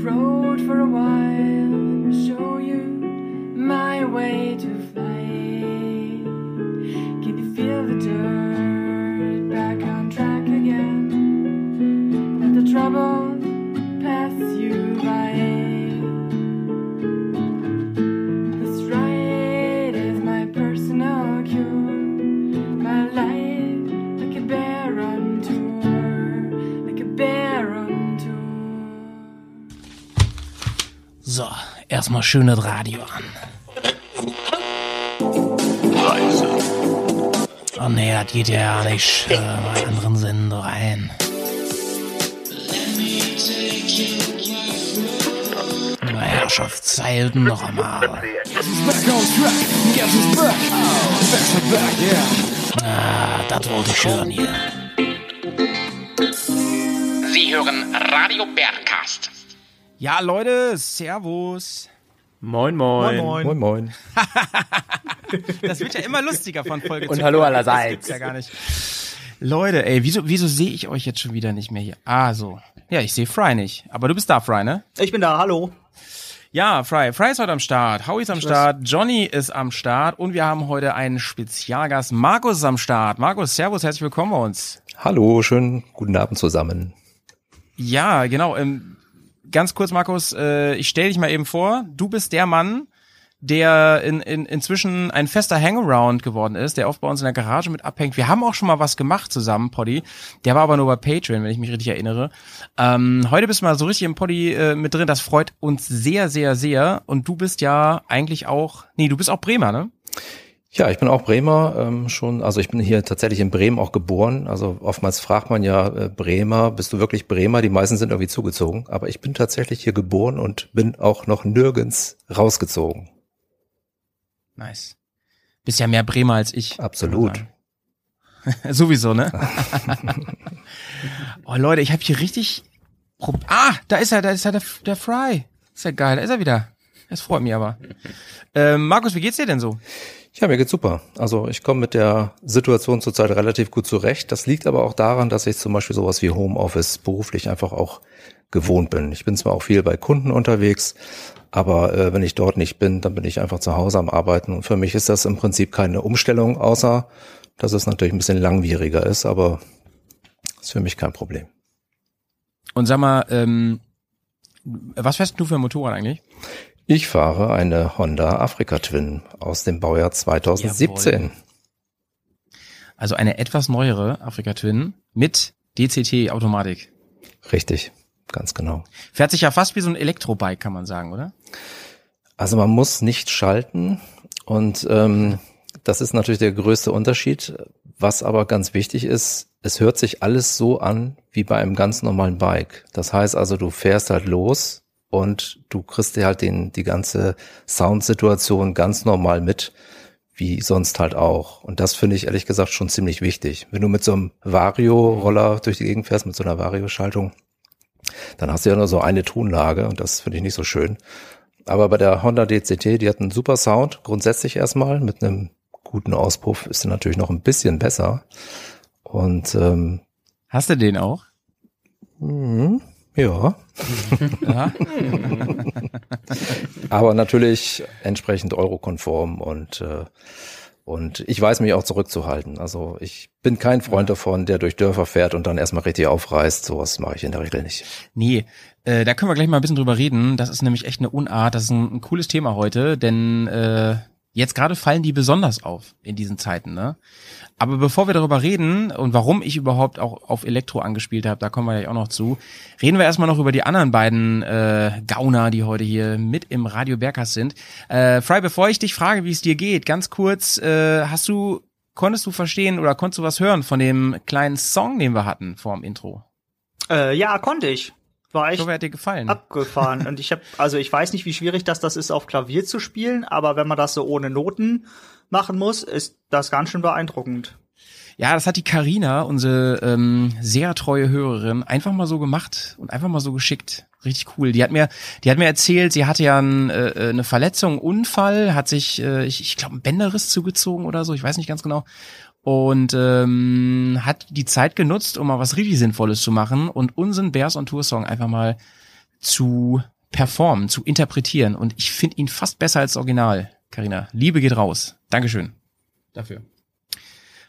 off-road for a while. Show you my way erstmal schönes Radio an. Oh nee, das geht ja nicht. Äh, mal anderen Sender ein. Na, Herrschaftszeiten noch einmal. Ah, das wollte ich hören hier. Sie hören Radio Bergcast. Ja, Leute, Servus. Moin, moin. Moin, moin. Das wird ja immer lustiger von Folge Und zu hallo Folge. allerseits. Das gibt's ja gar nicht. Leute, ey, wieso, wieso sehe ich euch jetzt schon wieder nicht mehr hier? Ah, so. Ja, ich sehe Fry nicht. Aber du bist da, Fry, ne? Ich bin da, hallo. Ja, Fry. Fry ist heute am Start. Howie ist am Start. Johnny ist am Start. Und wir haben heute einen Spezialgast. Markus ist am Start. Markus, Servus, herzlich willkommen bei uns. Hallo, schönen guten Abend zusammen. Ja, genau. Ähm, ganz kurz, Markus, äh, ich stelle dich mal eben vor. Du bist der Mann, der in, in, inzwischen ein fester Hangaround geworden ist, der oft bei uns in der Garage mit abhängt. Wir haben auch schon mal was gemacht zusammen, Poddy. Der war aber nur bei Patreon, wenn ich mich richtig erinnere. Ähm, heute bist du mal so richtig im Poddy äh, mit drin. Das freut uns sehr, sehr, sehr. Und du bist ja eigentlich auch, nee, du bist auch Bremer, ne? Ja, ich bin auch Bremer ähm, schon, also ich bin hier tatsächlich in Bremen auch geboren. Also oftmals fragt man ja äh, Bremer, bist du wirklich Bremer? Die meisten sind irgendwie zugezogen, aber ich bin tatsächlich hier geboren und bin auch noch nirgends rausgezogen. Nice. Bist ja mehr Bremer als ich. Absolut. Sowieso, ne? oh Leute, ich habe hier richtig. Pro ah, da ist er, da ist er der, der Fry. Ist ja geil, da ist er wieder. Das freut mich aber. Ähm, Markus, wie geht's dir denn so? Ja, mir geht's super. Also ich komme mit der Situation zurzeit relativ gut zurecht. Das liegt aber auch daran, dass ich zum Beispiel sowas wie Homeoffice beruflich einfach auch gewohnt bin. Ich bin zwar auch viel bei Kunden unterwegs, aber äh, wenn ich dort nicht bin, dann bin ich einfach zu Hause am Arbeiten. Und für mich ist das im Prinzip keine Umstellung, außer dass es natürlich ein bisschen langwieriger ist, aber ist für mich kein Problem. Und sag mal, ähm, was fährst du für ein Motorrad eigentlich? Ich fahre eine Honda Africa Twin aus dem Baujahr 2017. Jawohl. Also eine etwas neuere Afrika Twin mit DCT-Automatik. Richtig, ganz genau. Fährt sich ja fast wie so ein Elektrobike, kann man sagen, oder? Also man muss nicht schalten und ähm, das ist natürlich der größte Unterschied. Was aber ganz wichtig ist, es hört sich alles so an wie bei einem ganz normalen Bike. Das heißt also, du fährst halt los und du kriegst dir halt den, die ganze Soundsituation ganz normal mit, wie sonst halt auch. Und das finde ich ehrlich gesagt schon ziemlich wichtig. Wenn du mit so einem Vario-Roller durch die Gegend fährst, mit so einer Vario-Schaltung, dann hast du ja nur so eine Tonlage und das finde ich nicht so schön. Aber bei der Honda DCT, die hat einen super Sound, grundsätzlich erstmal, mit einem guten Auspuff ist sie natürlich noch ein bisschen besser. Und ähm, Hast du den auch? mhm, ja, Ja. aber natürlich entsprechend eurokonform und äh, und ich weiß mich auch zurückzuhalten. Also ich bin kein Freund davon, der durch Dörfer fährt und dann erstmal richtig aufreißt. Sowas mache ich in der Regel nicht. Nee, äh, da können wir gleich mal ein bisschen drüber reden. Das ist nämlich echt eine Unart. Das ist ein, ein cooles Thema heute, denn äh, jetzt gerade fallen die besonders auf in diesen Zeiten. Ne? Aber bevor wir darüber reden und warum ich überhaupt auch auf Elektro angespielt habe, da kommen wir ja auch noch zu, reden wir erstmal noch über die anderen beiden äh, Gauner, die heute hier mit im Radio Berghaus sind. Äh, Fry, bevor ich dich frage, wie es dir geht, ganz kurz, äh, hast du, konntest du verstehen oder konntest du was hören von dem kleinen Song, den wir hatten vor dem Intro? Äh, ja, konnte ich. War echt So, hat dir gefallen? abgefahren. Und ich habe, also ich weiß nicht, wie schwierig das, das ist, auf Klavier zu spielen, aber wenn man das so ohne Noten machen muss, ist das ganz schön beeindruckend. Ja, das hat die Karina, unsere ähm, sehr treue Hörerin, einfach mal so gemacht und einfach mal so geschickt. Richtig cool. Die hat mir, die hat mir erzählt, sie hatte ja ein, äh, eine Verletzung, einen Unfall, hat sich, äh, ich, ich glaube, einen Bänderriss zugezogen oder so, ich weiß nicht ganz genau. Und ähm, hat die Zeit genutzt, um mal was richtig Sinnvolles zu machen und unseren Bears on Tour Song einfach mal zu performen, zu interpretieren. Und ich finde ihn fast besser als das Original, Karina. Liebe geht raus. Dankeschön dafür.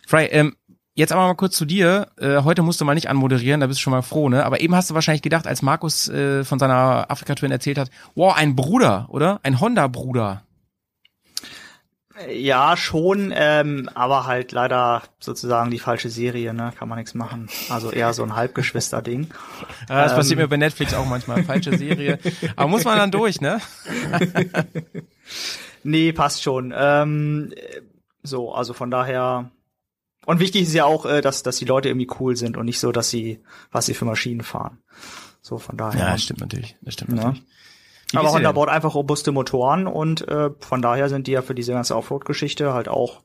Fry, ähm, jetzt aber mal kurz zu dir. Äh, heute musst du mal nicht anmoderieren, da bist du schon mal froh, ne? Aber eben hast du wahrscheinlich gedacht, als Markus äh, von seiner Afrika-Tour erzählt hat, wow, ein Bruder, oder? Ein Honda-Bruder. Ja, schon, ähm, aber halt leider sozusagen die falsche Serie, ne? Kann man nichts machen. Also eher so ein Halbgeschwister-Ding. Ja, das Ähm. passiert mir bei Netflix auch manchmal. Falsche Serie. Aber muss man dann durch, ne? Nee, passt schon. Ähm, äh, so, also von daher. Und wichtig ist ja auch, äh, dass, dass die Leute irgendwie cool sind und nicht so, dass sie, was sie für Maschinen fahren. So, von daher. Ja, das stimmt natürlich. Das stimmt Ja. Wie Aber Honda baut einfach robuste Motoren und äh, von daher sind die ja für diese ganze Offroad-Geschichte halt auch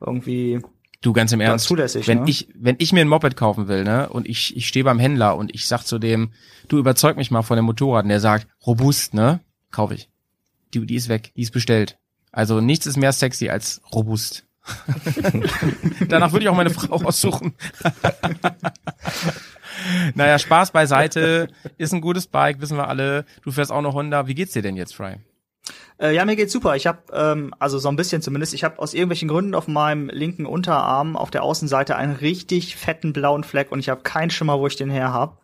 irgendwie Du ganz im Ernst. zulässig. wenn ne? ich wenn ich mir ein Moped kaufen will, ne, und ich ich stehe beim Händler und ich sag zu dem, du überzeug mich mal von dem Motorrad, und der sagt robust, ne, kaufe ich. Die die ist weg, die ist bestellt. Also nichts ist mehr sexy als robust. Danach würde ich auch meine Frau aussuchen. naja, Spaß beiseite. Ist ein gutes Bike, wissen wir alle. Du fährst auch noch Honda. Wie geht's dir denn jetzt, Fry? Äh, ja, mir geht's super. Ich habe ähm, also so ein bisschen zumindest. Ich habe aus irgendwelchen Gründen auf meinem linken Unterarm auf der Außenseite einen richtig fetten blauen Fleck und ich habe keinen Schimmer, wo ich den her hab.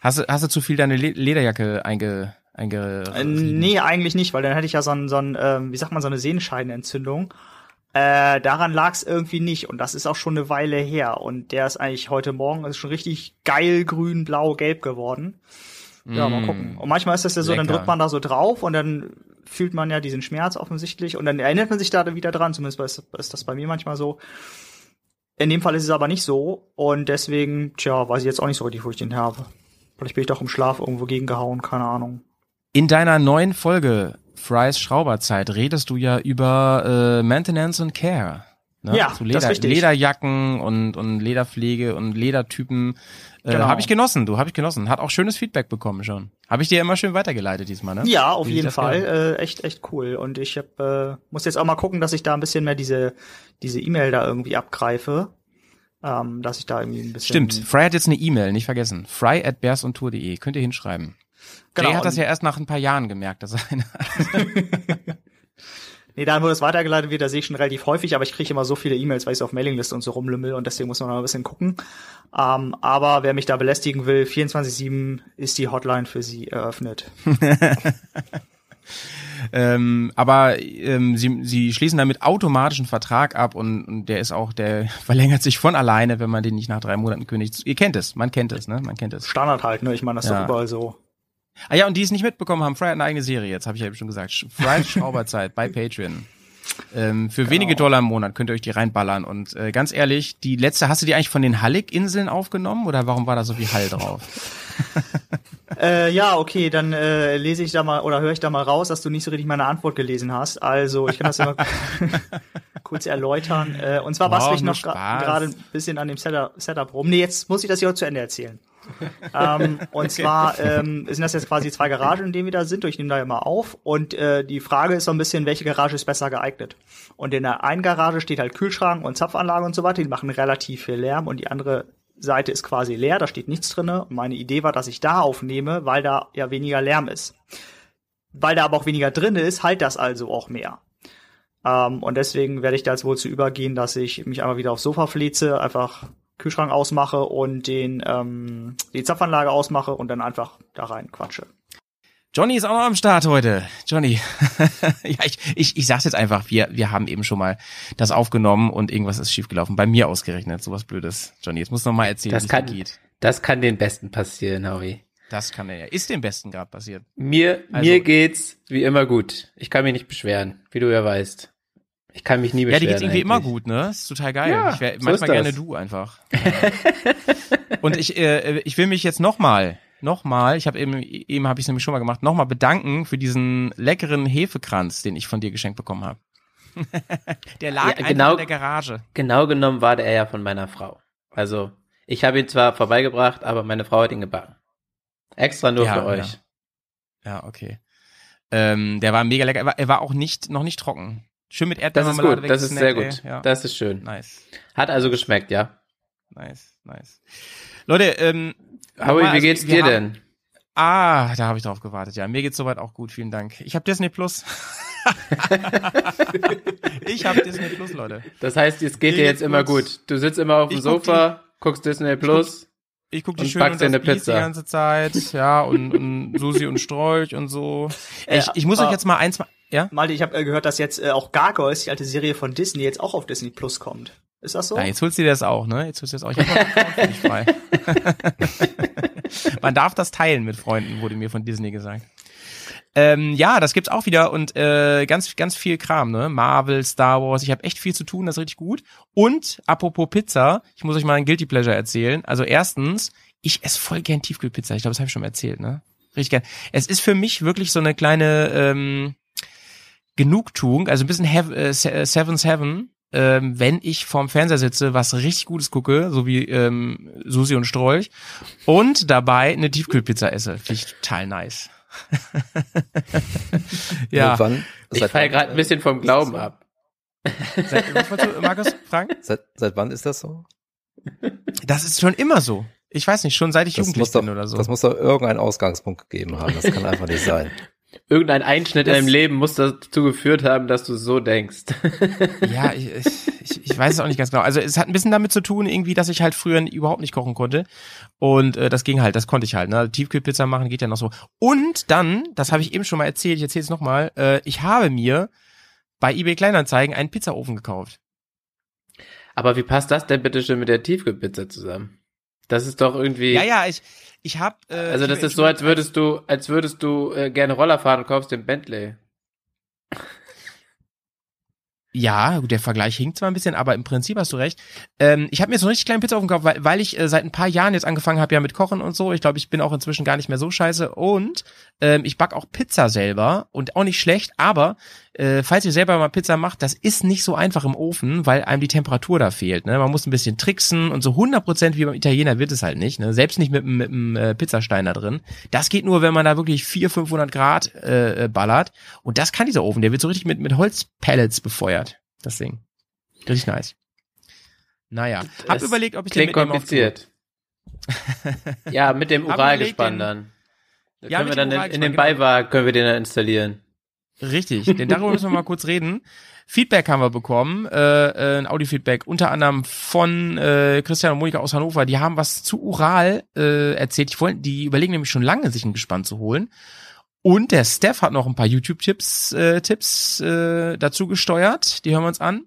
Hast du, hast du zu viel deine Le Lederjacke einge, einge Äh, nee, eigentlich nicht, weil dann hätte ich ja so ein, so ein ähm, wie sagt man, so eine Sehenscheidenentzündung. Äh, daran lag's irgendwie nicht und das ist auch schon eine Weile her und der ist eigentlich heute Morgen ist schon richtig geil grün, blau, gelb geworden. Ja, mal gucken. Und manchmal ist das ja so, dann Mm. Lecker. drückt man da so drauf und dann fühlt man ja diesen Schmerz offensichtlich und dann erinnert man sich da wieder dran, zumindest ist, ist das bei mir manchmal so. In dem Fall ist es aber nicht so und deswegen, tja, weiß ich jetzt auch nicht so richtig, wo ich den habe. Vielleicht bin ich doch im Schlaf irgendwo gegengehauen, keine Ahnung. In deiner neuen Folge Fry's Schrauberzeit redest du ja über äh, Maintenance und Care. Ne? Ja, das Leder, ist richtig. Lederjacken und, und Lederpflege und Ledertypen. Äh, Genau. Habe ich genossen, du, habe ich genossen. Hat auch schönes Feedback bekommen schon. Habe ich dir immer schön weitergeleitet diesmal, ne? Ja, auf Wie jeden das Fall. Äh, echt, echt cool. Und ich hab, äh, muss jetzt auch mal gucken, dass ich da ein bisschen mehr diese diese E-Mail da irgendwie abgreife. Ähm, dass ich da irgendwie ein bisschen. Stimmt, Fry hat jetzt eine E-Mail, nicht vergessen. Fry at bearsundtour.de, könnt ihr hinschreiben. Genau. Jay hat das ja erst nach ein paar Jahren gemerkt, dass er eine Nee, dann, wo das weitergeleitet wird, da sehe ich schon relativ häufig, aber ich kriege immer so viele E-Mails, weil ich so auf Mailingliste und so rumlümmel und deswegen muss man mal ein bisschen gucken. Ähm, aber wer mich da belästigen will, 24-7 ist die Hotline für sie eröffnet. Ähm, aber ähm, sie, sie schließen damit automatisch einen Vertrag ab und, und der ist auch, der verlängert sich von alleine, wenn man den nicht nach drei Monaten kündigt. Ihr kennt es, man kennt es, ne? Man kennt es. Standard halt, ne? Ich meine, das ist Ja. doch überall so. Ah ja, und die es nicht mitbekommen haben, Fry hat eine eigene Serie, jetzt habe ich ja eben schon gesagt. Fry Schrauberzeit bei Patreon. Ähm, für Genau. wenige Dollar im Monat könnt ihr euch die reinballern. Und äh, ganz ehrlich, die letzte, hast du die eigentlich von den Hallig-Inseln aufgenommen oder warum war da so viel Hall drauf? Äh, ja, okay, dann äh, lese ich da mal oder höre ich da mal raus, dass du nicht so richtig meine Antwort gelesen hast. Also ich kann das ja mal kurz erläutern. Äh, und zwar Wow, bastel ich noch gerade ein bisschen an dem Setup, Setup rum. Nee, jetzt muss ich das hier auch zu Ende erzählen. Ähm, und zwar ähm, sind das jetzt quasi zwei Garagen, in denen wir da sind. Ich nehme da immer auf. Und äh, die Frage ist so ein bisschen, welche Garage ist besser geeignet? Und in der einen Garage steht halt Kühlschrank und Zapfanlage und so weiter. Die machen relativ viel Lärm. Und die andere Seite ist quasi leer, da steht nichts drinne. Und meine Idee war, dass ich da aufnehme, weil da ja weniger Lärm ist. Weil da aber auch weniger drin ist, halt das also auch mehr. Ähm, und deswegen werde ich da jetzt wohl zu übergehen, dass ich mich einmal wieder aufs Sofa fleze, einfach Kühlschrank ausmache und den ähm, die Zapfanlage ausmache und dann einfach da rein quatsche. Johnny ist auch noch am Start heute. Johnny. ja, ich, ich, ich sag's jetzt einfach, wir, wir haben eben schon mal das aufgenommen und irgendwas ist schiefgelaufen. Bei mir ausgerechnet, sowas Blödes. Johnny, jetzt musst du noch mal erzählen, Das wie kann, geht. das kann den Besten passieren, Howie. Das kann er ja. Ist dem Besten gerade passiert. Mir, Also- mir geht's wie immer gut. Ich kann mich nicht beschweren, wie du ja weißt. Ich kann mich nie Ja, beschweren. die geht's irgendwie immer gut, ne? Ist total geil. Ja, ich wär so manchmal gerne du einfach. und ich, äh, ich will mich jetzt nochmal, nochmal, ich habe eben, eben habe ich nämlich schon mal gemacht, nochmal bedanken für diesen leckeren Hefekranz, den ich von dir geschenkt bekommen habe. der lag Ja, einfach genau. in der Garage. Genau genommen war der ja von meiner Frau. Also, ich habe ihn zwar vorbeigebracht, aber meine Frau hat ihn gebacken. Extra nur Ja, für euch. Ja, okay. Ähm, der war mega lecker. Er war, er war auch nicht, noch nicht trocken. Schön mit Das ist Erdbeermarmelade gut, das ist sehr gut. Ja. Das ist schön. nice, Hat also geschmeckt, ja. nice, nice. Leute, ähm, Howie, Nochmal, wie also geht's dir haben- denn? Ah, da habe ich drauf gewartet. Ja, mir geht's soweit auch gut. Vielen Dank. Ich habe Disney Plus. ich habe Disney Plus, Leute. Das heißt, es geht Mir dir jetzt immer gut. Du sitzt immer auf dem Ich guck Sofa, guckst Disney Plus. Ich gucke die Und schön und eine Pizza. die ganze Zeit, ja, und, und Susi und Strolch und so. Ich, ich muss euch aber- jetzt mal eins mal, ja? Malte, ich habe äh, gehört, dass jetzt äh, auch Gargoyles, die alte Serie von Disney, jetzt auch auf Disney Plus kommt. Ist das so? Ja, jetzt holst du dir das auch, ne? Jetzt holst du das auch. Ich hab dich frei. Man darf das teilen mit Freunden, wurde mir von Disney gesagt. Ähm, ja, das gibt's auch wieder und äh, ganz ganz viel Kram, ne? Marvel, Star Wars. Ich habe echt viel zu tun, das ist richtig gut. Und apropos Pizza, ich muss euch mal ein Guilty Pleasure erzählen. Also erstens, ich esse voll gern Tiefkühlpizza. Ich glaube, das habe ich schon mal erzählt, ne? Richtig gern. Es ist für mich wirklich so eine kleine ähm, Genugtuung, also ein bisschen Hev äh, äh, Seven's Heaven, ähm, wenn ich vorm Fernseher sitze, was richtig Gutes gucke, so wie ähm, Susi und Strolch, und dabei eine Tiefkühlpizza esse. Finde ich total nice. ja. Seit wann, Ich fall gerade ein äh, bisschen vom Glauben ab. Seit, was wolltest du, Markus, fragen? Seit, seit wann ist das so? Das ist schon immer so. Ich weiß nicht, schon seit ich Das jugendlich muss, doch, bin oder so. das muss doch irgendeinen Ausgangspunkt gegeben haben. Das kann einfach nicht sein. Irgendein Einschnitt in Das- deinem Leben muss dazu geführt haben, dass du so denkst. Ja, ich, ich, ich weiß es auch nicht ganz genau. Also es hat ein bisschen damit zu tun, irgendwie, dass ich halt früher überhaupt nicht kochen konnte. Und äh, das ging halt, das konnte ich halt. Ne? Tiefkühlpizza machen geht ja noch so. Und dann, das habe ich eben schon mal erzählt, ich erzähle es nochmal, äh, ich habe mir bei eBay Kleinanzeigen einen Pizzaofen gekauft. Aber wie passt das denn bitte schön mit der Tiefkühlpizza zusammen? Das ist doch irgendwie. Ja, ja, ich, ich habe. Äh, Also das ist so, als würdest du, als würdest du äh, gerne Roller fahren und kaufst den Bentley. Ja, der Vergleich hinkt zwar ein bisschen, aber im Prinzip hast du recht. Ähm, ich habe mir so einen richtig kleinen Pizzaofen gekauft, weil, weil ich äh, seit ein paar Jahren jetzt angefangen habe ja mit Kochen und so. Ich glaube, ich bin auch inzwischen gar nicht mehr so scheiße. Und ähm, ich back auch Pizza selber und auch nicht schlecht, aber äh, falls ihr selber mal Pizza macht, das ist nicht so einfach im Ofen, weil einem die Temperatur da fehlt. Ne? Man muss ein bisschen tricksen und so 100% wie beim Italiener wird es halt nicht. Ne? Selbst nicht mit, dem- mit dem äh, Pizzastein da drin. Das geht nur, wenn man da wirklich 400, 500 Grad äh, ballert. Und das kann dieser Ofen. Der wird so richtig mit, mit Holzpellets befeuert. Das Ding. Richtig nice. Naja. Hab Es überlegt, ob ich den mitnehme kompliziert. ja, mit dem Hab Uralgespann dann. Da Ja, können wir dann in, in den genau. Beiwagen können wir den dann installieren. Richtig, denn darüber müssen wir mal kurz reden. Feedback haben wir bekommen, äh, äh, ein Audio-Feedback, unter anderem von äh, Christian und Monika aus Hannover. Die haben was zu Ural äh, erzählt. Die, wollen, die überlegen nämlich schon lange, sich ein Gespann zu holen. Und der Steph hat noch ein paar YouTube-Tipps äh, Tipps, äh, dazu gesteuert. Die hören wir uns an.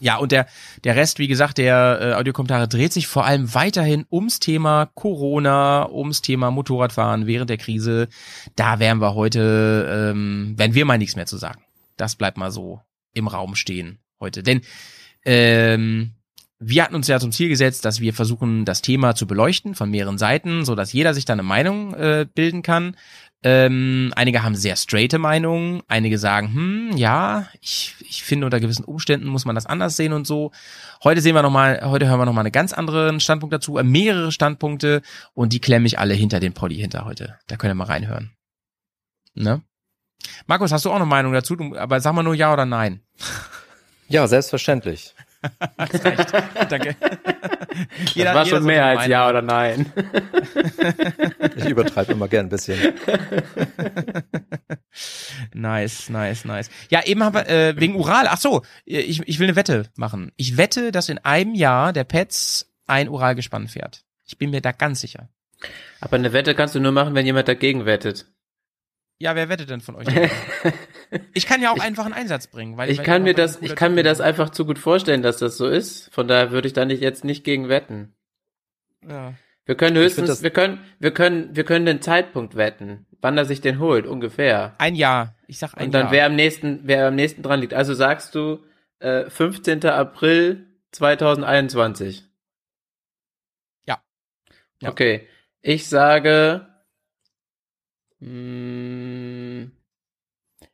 Ja, und der, der Rest, wie gesagt, der äh, Audiokommentare dreht sich vor allem weiterhin ums Thema Corona, ums Thema Motorradfahren während der Krise. Da werden wir heute, ähm, werden wir mal nichts mehr zu sagen. Das bleibt mal so im Raum stehen heute. Denn ähm, wir hatten uns ja zum Ziel gesetzt, dass wir versuchen, das Thema zu beleuchten von mehreren Seiten, so dass jeder sich da eine Meinung äh, bilden kann. Ähm, einige haben sehr straighte Meinungen, einige sagen, hm, ja, ich, ich finde unter gewissen Umständen muss man das anders sehen und so. Heute sehen wir noch mal, heute hören wir noch mal einen ganz anderen Standpunkt dazu, äh, mehrere Standpunkte und die klemme ich alle hinter den Poddy hinter heute. Da könnt ihr mal reinhören. Ne? Markus, hast du auch eine Meinung dazu? Aber sag mal nur ja oder nein. Ja, selbstverständlich. Das reicht. Danke. das war schon mehr als ja oder nein. Ich übertreibe immer gern ein bisschen. Nice, nice, nice. Ja, eben haben wir, äh, wegen Ural, ach so, ich, ich will eine Wette machen. Ich wette, dass in einem Jahr der Pets ein Uralgespann fährt. Ich bin mir da ganz sicher. Aber eine Wette kannst du nur machen, wenn jemand dagegen wettet. Ja, wer wettet denn von euch? ich kann ja auch einfach einen Einsatz bringen, weil Ich weil kann mir das, ich kann mir das einfach zu gut vorstellen, dass das so ist. Von daher würde ich da nicht jetzt nicht gegen wetten. Ja. Wir können Ich höchstens, wir können, wir können, wir können den Zeitpunkt wetten, wann er sich den holt, ungefähr. Ein Jahr. Ich sag ein Und dann Jahr. wer am nächsten, wer am nächsten dran liegt. Also sagst du äh, 15. April 2021. Ja. Ja. Okay. Ich sage, mh,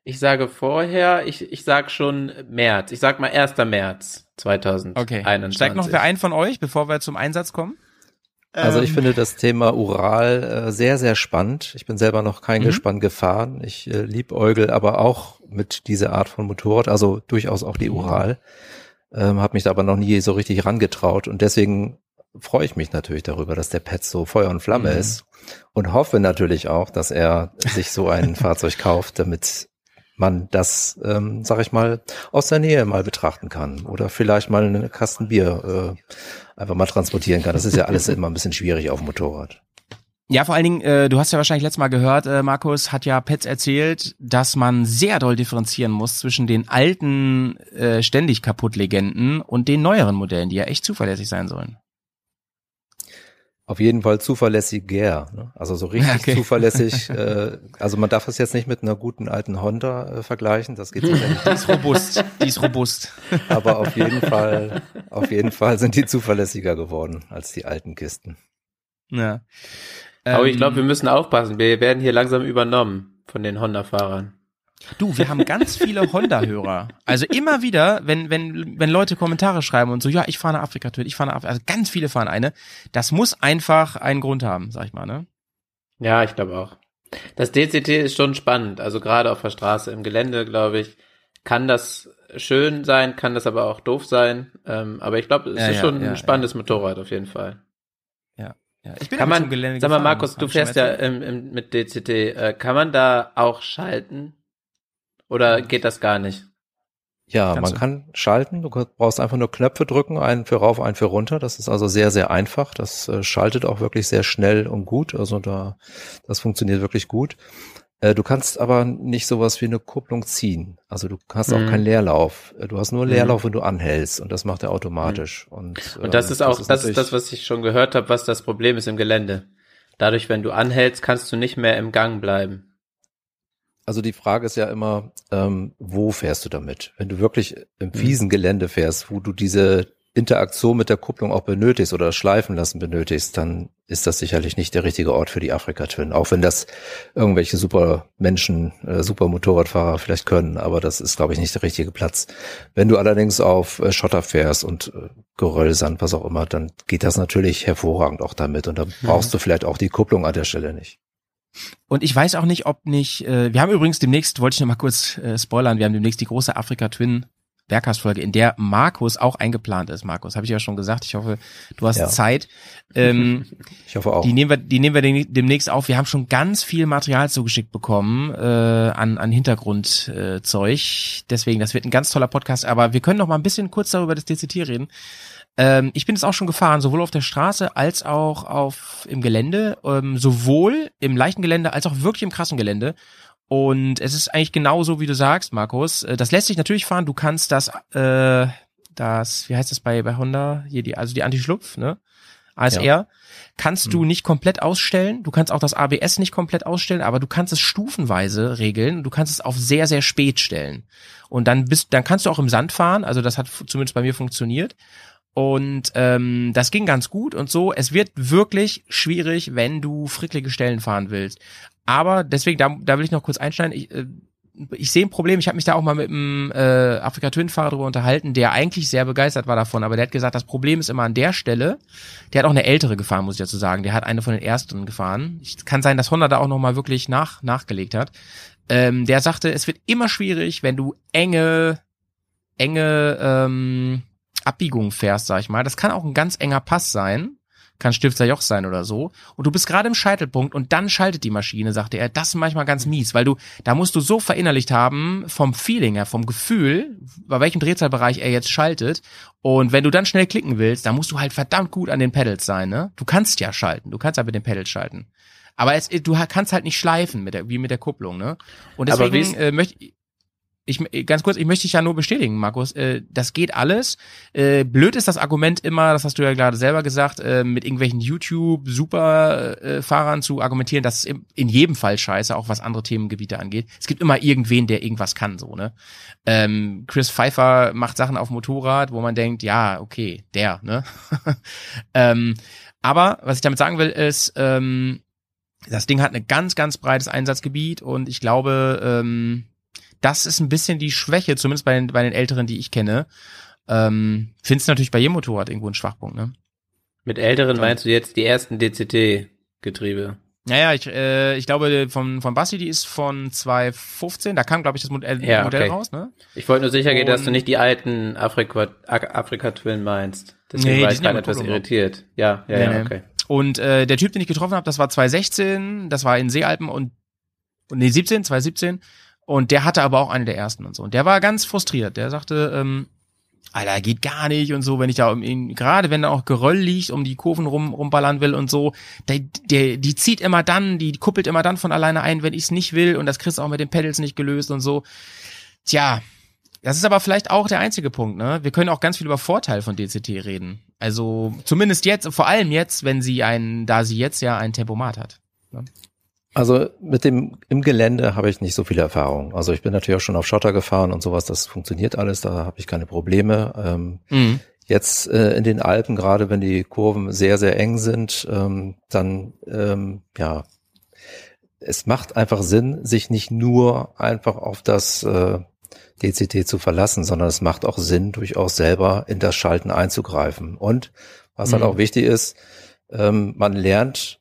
ich sage vorher, ich, ich sag schon März. Ich sag mal 1. März 2021. okay. Steigt noch wer ein von euch, bevor wir zum Einsatz kommen? Also ich Ähm, finde das Thema Ural äh, sehr, sehr spannend. Ich bin selber noch kein Mhm. Gespann gefahren. Ich äh, liebäugel aber auch mit dieser Art von Motorrad, also durchaus auch die Ural. Ähm, habe mich da aber noch nie so richtig rangetraut und deswegen freue ich mich natürlich darüber, dass der Pet so Feuer und Flamme Mhm. ist und hoffe natürlich auch, dass er sich so ein Fahrzeug kauft, damit man das, ähm, sag ich mal, aus der Nähe mal betrachten kann oder vielleicht mal eine Kasten Bier äh, einfach mal transportieren kann. Das ist ja alles immer ein bisschen schwierig auf dem Motorrad. Ja, vor allen Dingen, äh, du hast ja wahrscheinlich letztes Mal gehört, äh, Markus hat ja Petz erzählt, dass man sehr doll differenzieren muss zwischen den alten äh, ständig kaputt Legenden und den neueren Modellen, die ja echt zuverlässig sein sollen. Auf jeden Fall zuverlässiger, ne? also so richtig Okay. zuverlässig. Äh, also man darf es jetzt nicht mit einer guten alten Honda äh, vergleichen, das geht sicher nicht. Die ist robust, die ist robust. Aber auf jeden Fall, auf jeden Fall sind die zuverlässiger geworden als die alten Kisten. Ja. Aber ich Ähm, glaube, wir müssen aufpassen. Wir werden hier langsam übernommen von den Honda-Fahrern. Du, wir haben ganz viele Honda-Hörer. Also immer wieder, wenn, wenn, wenn Leute Kommentare schreiben und so, ja, ich fahre eine Afrika-Tour, ich fahre eine Afrika, also ganz viele fahren eine. Das muss einfach einen Grund haben, sag ich mal, ne? Ja, ich glaube auch. Das DCT ist schon spannend. Also gerade auf der Straße im Gelände, glaube ich, kann das schön sein, kann das aber auch doof sein. Ähm, aber ich glaube, es Ja, ist ja, schon ja, ein spannendes Motorrad auf jeden Fall. Ja, ich bin Kann man, Gelände sag mal, gefahren, Markus, du fährst ja im, im, mit DCT. Äh, kann man da auch schalten? Oder geht das gar nicht? Ja, Kannst man du. kann schalten. Du brauchst einfach nur Knöpfe drücken, einen für rauf, einen für runter. Das ist also sehr, sehr einfach. Das äh, schaltet auch wirklich sehr schnell und gut. Also da, das funktioniert wirklich gut. Äh, du kannst aber nicht sowas wie eine Kupplung ziehen. Also du hast auch Mhm. keinen Leerlauf. Äh, Du hast nur Mhm. Leerlauf, wenn du anhältst. Und das macht er automatisch. Und, Und das ähm, ist auch, das ist natürlich- das, was ich schon gehört habe, was das Problem ist im Gelände. Dadurch, wenn du anhältst, kannst du nicht mehr im Gang bleiben. Also die Frage ist ja immer, ähm, wo fährst du damit? Wenn du wirklich im Mhm. fiesen Gelände fährst, wo du diese Interaktion mit der Kupplung auch benötigst oder Schleifen lassen benötigst, dann ist das sicherlich nicht der richtige Ort für die Afrika Twin. Auch wenn das irgendwelche super Menschen, äh, super Motorradfahrer vielleicht können, aber das ist, glaube ich, nicht der richtige Platz. Wenn du allerdings auf äh, Schotter fährst und äh, Geröll, Sand, was auch immer, dann geht das natürlich hervorragend auch damit und dann brauchst du vielleicht auch die Kupplung an der Stelle nicht. Und ich weiß auch nicht, ob nicht, äh, wir haben übrigens demnächst, wollte ich noch mal kurz äh, spoilern, wir haben demnächst die große Afrika Twin Bergkast-Folge, in der Markus auch eingeplant ist. Markus, habe ich ja schon gesagt. Ich hoffe, du hast Ja. Zeit. Ähm, Ich hoffe auch. Die nehmen wir, die nehmen wir dem- demnächst auf. Wir haben schon ganz viel Material zugeschickt bekommen äh, an, an Hintergrundzeug. Äh. Deswegen, das wird ein ganz toller Podcast. Aber wir können noch mal ein bisschen kurz darüber das DCT reden. Ähm, ich bin es auch schon gefahren, sowohl auf der Straße als auch auf im Gelände, ähm, sowohl im leichten Gelände als auch wirklich im krassen Gelände. Und es ist eigentlich genauso, wie du sagst, Markus. Äh, Das lässt sich natürlich fahren. Du kannst das, äh, das, wie heißt das bei, bei Honda? Hier die, also die Anti-Schlupf, ne? ASR. Kannst du nicht komplett ausstellen. Du kannst auch das ABS nicht komplett ausstellen, aber du kannst es stufenweise regeln. Du kannst es auf sehr, sehr spät stellen. Und dann bist, dann kannst du auch im Sand fahren. Also das hat zumindest bei mir funktioniert. Und ähm, das ging ganz gut und so. Es wird wirklich schwierig, wenn du fricklige Stellen fahren willst. Aber deswegen, da, da will ich noch kurz einsteigen. Ich, äh, ich sehe ein Problem. Ich habe mich da auch mal mit einem äh, Afrika Twin Fahrer drüber unterhalten, der eigentlich sehr begeistert war davon. Aber der hat gesagt, das Problem ist immer an der Stelle. Der hat auch eine ältere gefahren, muss ich dazu sagen. Der hat eine von den ersten gefahren. Ich, kann sein, dass Honda da auch noch mal wirklich nach nachgelegt hat. Ähm, der sagte, es wird immer schwierig, wenn du enge enge ähm, Abbiegung fährst, sag ich mal. Das kann auch ein ganz enger Pass sein. Kann Stifter Joch sein oder so. Und du bist gerade im Scheitelpunkt und dann schaltet die Maschine, sagte er. Das ist manchmal ganz mies, weil du, da musst du so verinnerlicht haben, vom Feeling her, vom Gefühl, bei welchem Drehzahlbereich er jetzt schaltet. Und wenn du dann schnell klicken willst, dann musst du halt verdammt gut an den Pedals sein, ne? Du kannst ja schalten, du kannst ja mit den Pedals schalten. Aber es, du kannst halt nicht schleifen mit der, wie mit der Kupplung, ne? Und deswegen äh, möchte ich ganz kurz, ich möchte dich ja nur bestätigen, Markus. Äh, das geht alles. Äh, blöd ist das Argument immer, das hast du ja gerade selber gesagt, äh, mit irgendwelchen YouTube-Superfahrern zu argumentieren. Das ist in jedem Fall scheiße, auch was andere Themengebiete angeht. Es gibt immer irgendwen, der irgendwas kann, so ne. Ähm, Chris Pfeiffer macht Sachen auf Motorrad, wo man denkt, ja, okay, der, ne. ähm, aber was ich damit sagen will, ist, ähm, das Ding hat ein ganz, ganz breites Einsatzgebiet und ich glaube, ähm, das ist ein bisschen die Schwäche, zumindest bei den, bei den Älteren, die ich kenne. Ähm, Findest natürlich bei jedem Motorrad irgendwo einen Schwachpunkt, ne? Mit älteren meinst du jetzt die ersten DCT-Getriebe? Naja, ich, äh, ich glaube, von, von Basti, die ist von 2015, da kam, glaube ich, das Modell, Ja, Modell okay. raus, ne? Ich wollte nur sicher gehen, dass du nicht die alten Afrika, Afrika Twin meinst. Deswegen Nee, war ich gerade etwas noch. irritiert. Ja, ja, Nee, ja, nee. okay. Und äh, der Typ, den ich getroffen habe, das war 2016, das war in Seealpen und nee, 17, 2017. Und der hatte aber auch eine der ersten und so. Und der war ganz frustriert. Der sagte, ähm, Alter, geht gar nicht und so, wenn ich da um ihn, gerade wenn da auch Geröll liegt, um die Kurven rum, rumballern will und so, der, der, die zieht immer dann, die kuppelt immer dann von alleine ein, wenn ich es nicht will und das kriegst du auch mit den Pedals nicht gelöst und so. Tja, das ist aber vielleicht auch der einzige Punkt, ne? Wir können auch ganz viel über Vorteil von DCT reden. Also zumindest jetzt, vor allem jetzt, wenn sie ein, da sie jetzt ja ein Tempomat hat. Ne? Also mit dem im Gelände habe ich nicht so viel Erfahrung. Also ich bin natürlich auch schon auf Schotter gefahren und sowas, das funktioniert alles, da habe ich keine Probleme. Ähm, Mhm. Jetzt äh, in den Alpen, gerade wenn die Kurven sehr, sehr eng sind, ähm, dann ähm, ja, es macht einfach Sinn, sich nicht nur einfach auf das äh, DCT zu verlassen, sondern es macht auch Sinn, durchaus selber in das Schalten einzugreifen. Und was halt Mhm. auch wichtig ist, ähm, man lernt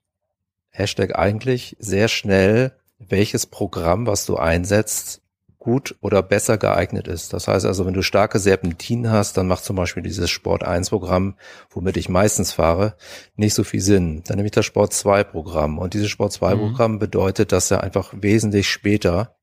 Hashtag eigentlich sehr schnell, welches Programm, was du einsetzt, gut oder besser geeignet ist. Das heißt also, wenn du starke Serpentinen hast, dann macht zum Beispiel dieses Sport 1 Programm, womit ich meistens fahre, nicht so viel Sinn. Dann nehme ich das Sport 2 Programm. Und dieses Sport 2 Programm bedeutet, dass er einfach wesentlich später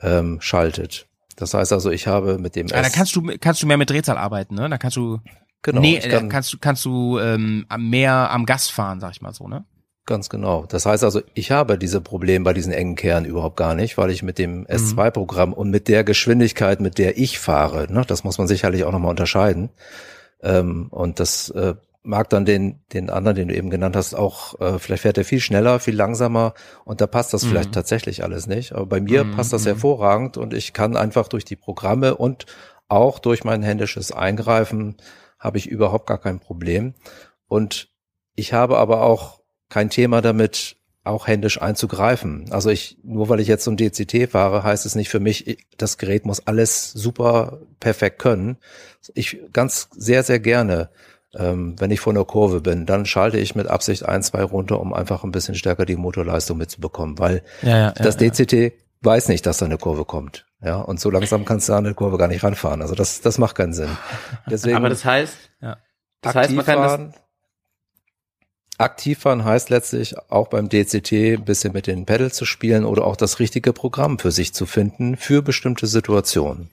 ähm, schaltet. Das heißt also, ich habe mit dem Ja, da S- kannst du, kannst du mehr mit Drehzahl arbeiten, ne? Da kannst du, genau, nee, äh, kann, kannst du, kannst du ähm, mehr am Gas fahren, sag ich mal so, ne? Ganz genau. Das heißt also, ich habe diese Probleme bei diesen engen Kernen überhaupt gar nicht, weil ich mit dem S2-Programm und mit der Geschwindigkeit, mit der ich fahre, ne, das muss man sicherlich auch nochmal unterscheiden. Ähm, und das äh, mag dann den, den anderen, den du eben genannt hast, auch, äh, vielleicht fährt er viel schneller, viel langsamer und da passt das Mhm. vielleicht tatsächlich alles nicht. Aber bei mir Mhm, passt das mhm. hervorragend und ich kann einfach durch die Programme und auch durch mein händisches Eingreifen habe ich überhaupt gar kein Problem. Und ich habe aber auch kein Thema damit, auch händisch einzugreifen. Also ich, nur weil ich jetzt so ein DCT fahre, heißt es nicht für mich, ich- das Gerät muss alles super perfekt können. Ich ganz sehr, sehr gerne, ähm, wenn ich vor einer Kurve bin, dann schalte ich mit Absicht ein, zwei runter, um einfach ein bisschen stärker die Motorleistung mitzubekommen, weil Ja, ja. das DCT weiß nicht, dass da eine Kurve kommt. Ja, und so langsam kannst du an eine Kurve gar nicht ranfahren. Also das, das macht keinen Sinn. Deswegen Aber das heißt, Ja. das heißt, man kann das. Aktiv fahren heißt letztlich auch beim DCT ein bisschen mit den Pedals zu spielen oder auch das richtige Programm für sich zu finden für bestimmte Situationen.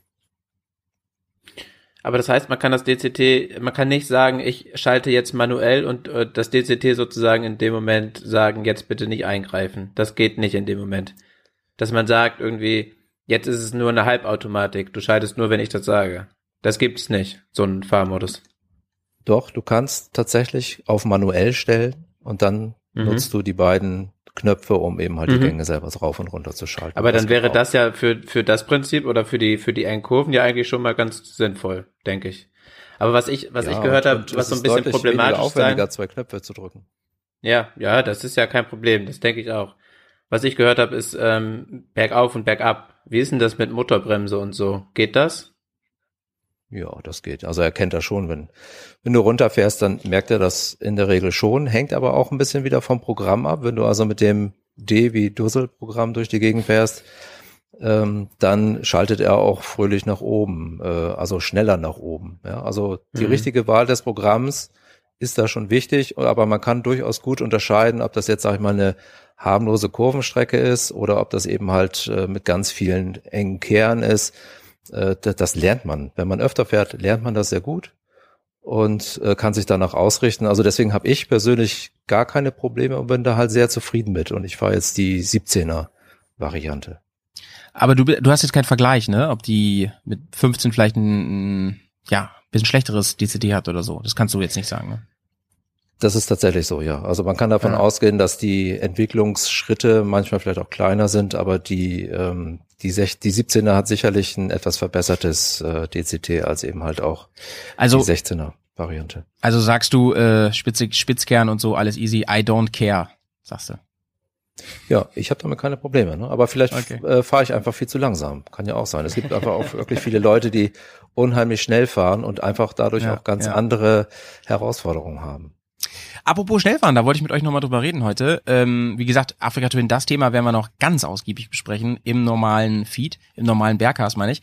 aber das heißt, man kann das DCT, man kann nicht sagen, ich schalte jetzt manuell und äh, das DCT sozusagen in dem Moment sagen, jetzt bitte nicht eingreifen. Das geht nicht in dem Moment. Dass man sagt irgendwie, jetzt ist es nur eine Halbautomatik, du schaltest nur, wenn ich das sage. Das gibt's nicht, so ein Fahrmodus. Doch, du kannst tatsächlich auf manuell stellen und dann Mhm. nutzt du die beiden Knöpfe, um eben halt Mhm. die Gänge selber rauf und runter zu schalten. Aber dann wäre das ja für, für das Prinzip oder für die, für die engen Kurven ja eigentlich schon mal ganz sinnvoll, denke ich. Aber was ich, was Ja, ich gehört habe, was so ein ist bisschen problematisch sein, aufwendiger, zwei Knöpfe zu drücken. Ja, ja, das ist ja kein Problem, das denke ich auch. Was ich gehört habe, ist ähm, bergauf und bergab. Wie ist denn das mit Motorbremse und so? Geht das? Ja, das geht. Also er kennt das schon, wenn, wenn du runterfährst, dann merkt er das in der Regel schon, hängt aber auch ein bisschen wieder vom Programm ab. Wenn du also mit dem D wie Dussel-Programm durch die Gegend fährst, ähm, dann schaltet er auch fröhlich nach oben, äh, also schneller nach oben. Ja, also die Mhm. richtige Wahl des Programms ist da schon wichtig, aber man kann durchaus gut unterscheiden, ob das jetzt, sag ich mal, eine harmlose Kurvenstrecke ist oder ob das eben halt äh, mit ganz vielen engen Kehren ist. Äh, das, lernt man. Wenn man öfter fährt, lernt man das sehr gut und äh, kann sich danach ausrichten. Also deswegen habe ich persönlich gar keine Probleme und bin da halt sehr zufrieden mit. Und ich fahre jetzt die 17er Variante. Aber du, du hast jetzt keinen Vergleich, ne? Ob die mit 15 vielleicht ein, ja, bisschen schlechteres DCT hat oder so. Das kannst du jetzt nicht sagen, ne? Das ist tatsächlich so, ja. Also man kann davon Ja. ausgehen, dass die Entwicklungsschritte manchmal vielleicht auch kleiner sind, aber die, ähm, die, sech, die 17er hat sicherlich ein etwas verbessertes äh, DCT als eben halt auch Also, die 16er Variante. also sagst du, äh, Spitze, Spitzkern und so, alles easy, I don't care, sagst du. Ja, ich habe damit keine Probleme, ne? aber vielleicht Okay. äh, fahre ich einfach viel zu langsam. Kann ja auch sein. Es gibt einfach auch wirklich viele Leute, die unheimlich schnell fahren und einfach dadurch Ja, auch ganz ja. andere Herausforderungen haben. Apropos Schnellfahren, da wollte ich mit euch nochmal drüber reden heute. Ähm, wie gesagt, Afrika Twin, das Thema werden wir noch ganz ausgiebig besprechen im normalen Feed, im normalen Bergcast meine ich.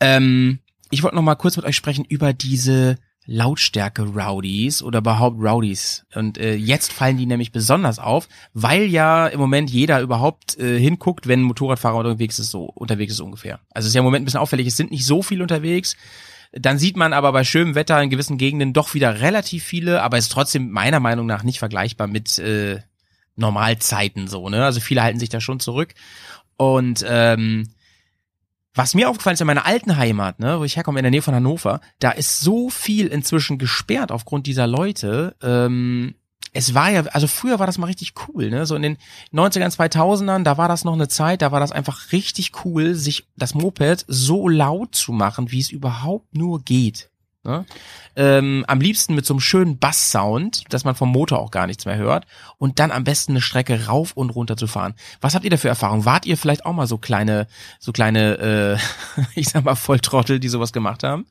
Ähm, ich wollte noch mal kurz mit euch sprechen über diese Lautstärke-Rowdies oder überhaupt Rowdies. Und äh, jetzt fallen die nämlich besonders auf, weil ja im Moment jeder überhaupt äh, hinguckt, wenn ein Motorradfahrer unterwegs ist, so unterwegs ist ungefähr. Also es ist ja im Moment ein bisschen auffällig, es sind nicht so viele unterwegs. Dann sieht man aber bei schönem Wetter in gewissen Gegenden doch wieder relativ viele, aber ist trotzdem meiner Meinung nach nicht vergleichbar mit äh, Normalzeiten so, ne? Also viele halten sich da schon zurück. Und ähm, was mir aufgefallen ist in meiner alten Heimat, ne, wo ich herkomme, in der Nähe von Hannover, da ist so viel inzwischen gesperrt aufgrund dieser Leute. Ähm, es war ja, also früher war das mal richtig cool, ne? So in den 90ern, 2000ern, da war das noch eine Zeit, da war das einfach richtig cool, sich das Moped so laut zu machen, wie es überhaupt nur geht. Ne? Ähm, am liebsten mit so einem schönen Bass-Sound, dass man vom Motor auch gar nichts mehr hört. Und dann am besten eine Strecke rauf und runter zu fahren. Was habt ihr da für Erfahrungen? Wart ihr vielleicht auch mal so kleine, so kleine, äh, ich sag mal Volltrottel, die sowas gemacht haben?